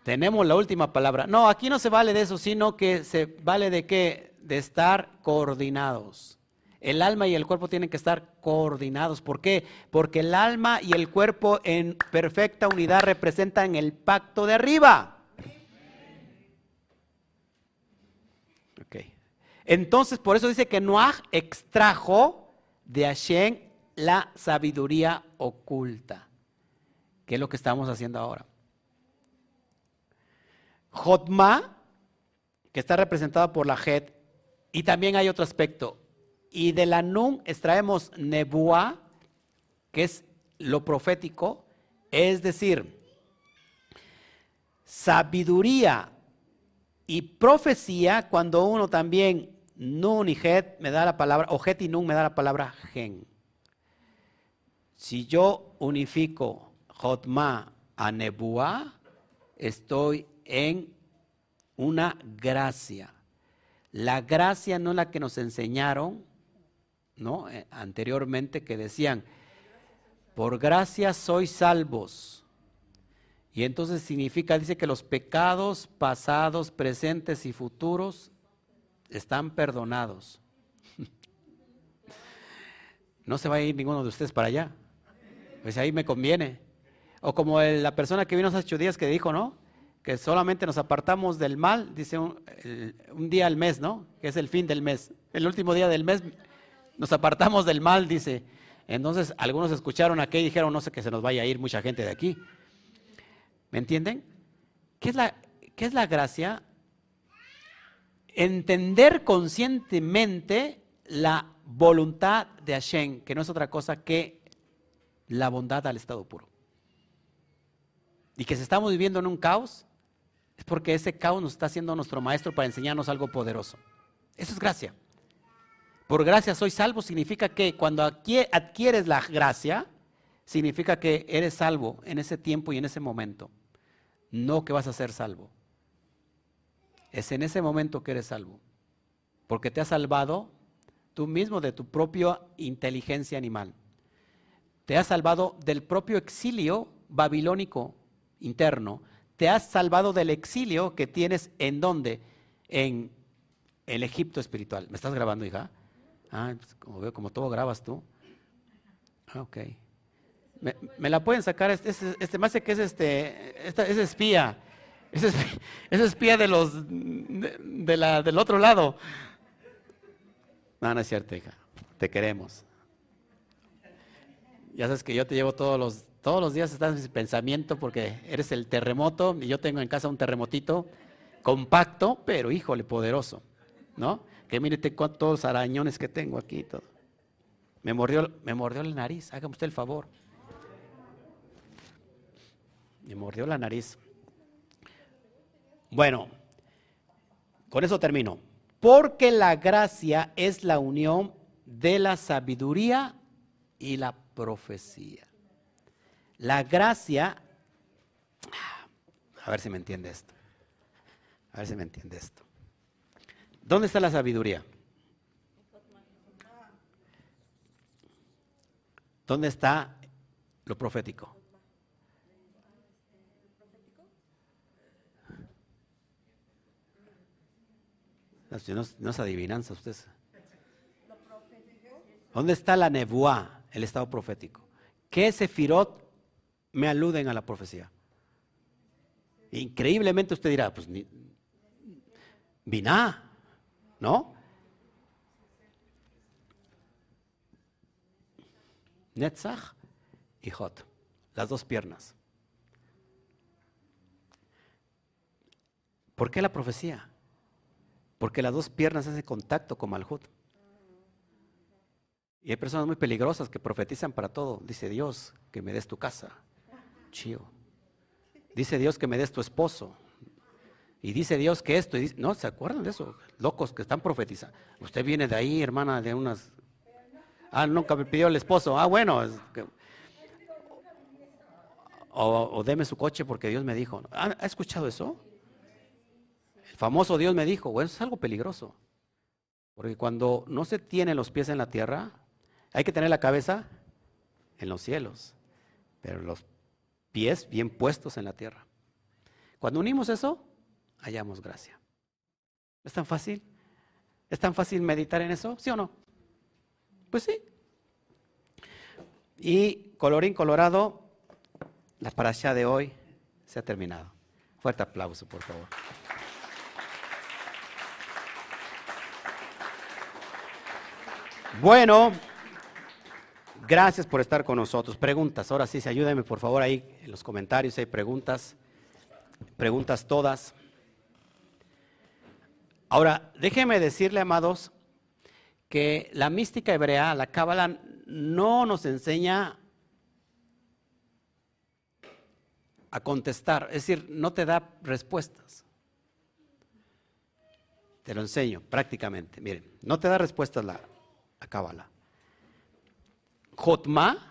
Tenemos la última palabra. No, aquí no se vale de eso, sino que se vale de qué? De estar coordinados. El alma y el cuerpo tienen que estar coordinados. ¿Por qué? Porque el alma y el cuerpo en perfecta unidad representan el pacto de arriba. Ok. Entonces, por eso dice que Noah extrajo de Hashem la sabiduría oculta, que es lo que estamos haciendo ahora. Jotma, que está representada por la Het, y también hay otro aspecto, y de la Nun extraemos Nebuá, que es lo profético, es decir, sabiduría y profecía, cuando uno también Nun y Het me da la palabra, o Het y Nun me da la palabra Gen. Si yo unifico Jotma a Nebuá, estoy en una gracia. La gracia no es la que nos enseñaron ¿no? Eh, anteriormente que decían, por gracia sois salvos. Y entonces significa, dice que los pecados pasados, presentes y futuros están perdonados. no se va a ir ninguno de ustedes para allá. Pues ahí me conviene. O como la persona que vino hace ocho días que dijo, ¿no? Que solamente nos apartamos del mal, dice un, día al mes, ¿no? Que es el fin del mes. El último día del mes nos apartamos del mal, dice. Entonces algunos escucharon aquí y dijeron, no sé que se nos vaya a ir mucha gente de aquí. ¿Me entienden? ¿Qué es la, qué es la gracia? Entender conscientemente la voluntad de Hashem, que no es otra cosa que la bondad al estado puro. Y que si estamos viviendo en un caos, es porque ese caos nos está haciendo nuestro maestro para enseñarnos algo poderoso. Eso es gracia. Por gracia soy salvo significa que cuando adquieres la gracia, significa que eres salvo en ese tiempo y en ese momento. No que vas a ser salvo. Es en ese momento que eres salvo. Porque te has salvado tú mismo de tu propia inteligencia animal. Te has salvado del propio exilio babilónico interno. Te has salvado del exilio que tienes en dónde? En el Egipto espiritual. ¿Me estás grabando, hija? Ah, pues, como veo, como todo grabas tú. Ah, ok. Me, la pueden sacar, este, este, este más que es este, esta, es espía. Es espía, es espía de los, de, la, del otro lado. No, no es cierto, hija. Te queremos. Ya sabes que yo te llevo todos los, todos los días, estás en mi pensamiento porque eres el terremoto y yo tengo en casa un terremotito compacto, pero híjole, poderoso. ¿No? que mire cuántos arañones que tengo aquí todo. Me mordió, me mordió la nariz, hágame usted el favor. Me mordió la nariz. Bueno, con eso termino. Porque la gracia es la unión de la sabiduría y la profecía. La gracia, a ver si me entiende esto. A ver si me entiende esto. ¿Dónde está la sabiduría? ¿Dónde está lo profético? No, no es adivinanza ustedes. ¿Dónde está la nebuá, el estado profético? ¿Qué sefirot me aluden a la profecía? Increíblemente usted dirá, pues ni, Biná, ¿No? Netzach y Hot, las dos piernas. ¿Por qué la profecía? Porque las dos piernas hacen contacto con Malhut. Y hay personas muy peligrosas que profetizan para todo. Dice Dios que me des tu casa. Chío. Dice Dios que me des tu esposo. Y dice Dios que esto, y no, ¿se acuerdan de eso? Locos que están profetizando. Usted viene de ahí, hermana, de unas... Ah, nunca me pidió el esposo. Ah, bueno. o, deme su coche porque Dios me dijo. ¿Ha, escuchado eso? Famoso Dios me dijo, bueno, es algo peligroso. Porque cuando no se tienen los pies en la tierra, hay que tener la cabeza en los cielos, pero los pies bien puestos en la tierra. Cuando unimos eso, hallamos gracia. ¿Es tan fácil? ¿Es tan fácil meditar en eso? ¿Sí o no? Pues sí. Y colorín colorado, la parasha de hoy se ha terminado. Fuerte aplauso, por favor. Bueno, gracias por estar con nosotros. Preguntas, ahora sí, ayúdenme por favor ahí en los comentarios, hay preguntas, preguntas todas. Ahora, déjeme decirle, amados, que la mística hebrea, la cábala, no nos enseña a contestar, es decir, no te da respuestas. Te lo enseño prácticamente. Miren, no te da respuestas la, la cábala. Jotma,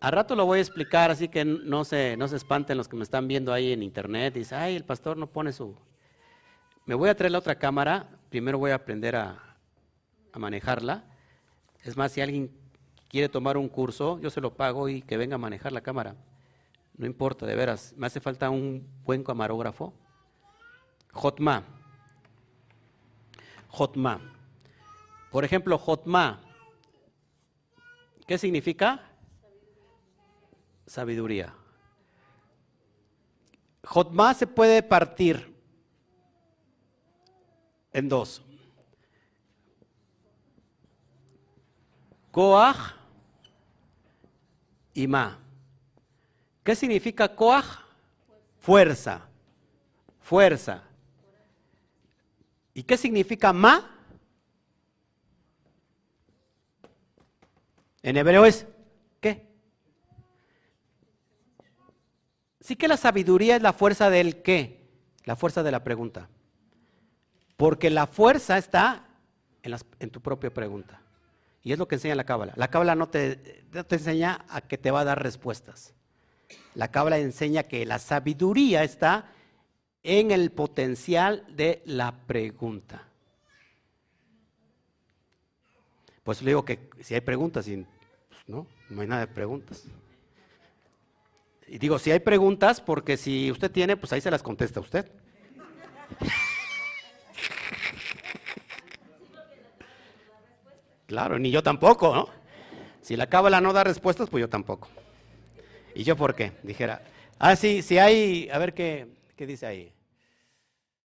a rato lo voy a explicar, así que no se, no se espanten los que me están viendo ahí en internet. Dice, ay, el pastor no pone su. Me voy a traer la otra cámara. Primero voy a aprender a, a manejarla. Es más, si alguien quiere tomar un curso, yo se lo pago y que venga a manejar la cámara. No importa, de veras. Me hace falta un buen camarógrafo. Jotma. Jotma. Por ejemplo, Jotma. ¿Qué significa? Sabiduría. Jotma se puede partir en dos. Koach y Ma. ¿Qué significa Koach? Fuerza. Fuerza. ¿Y qué significa Ma? En hebreo es ¿qué? Sí que la sabiduría es la fuerza del qué, la fuerza de la pregunta. Porque la fuerza está en, en tu propia pregunta. Y es lo que enseña la cábala. La cábala no te, te enseña a que te va a dar respuestas. La cábala enseña que la sabiduría está en el potencial de la pregunta. Pues le digo que si hay preguntas, pues, no, no hay nada de preguntas. Y digo, si hay preguntas, porque si usted tiene, pues ahí se las contesta usted. Claro, ni yo tampoco, ¿no? Si la cábala no da respuestas, pues yo tampoco. ¿Y yo por qué? Dijera, ah, sí, si hay, a ver qué, qué dice ahí.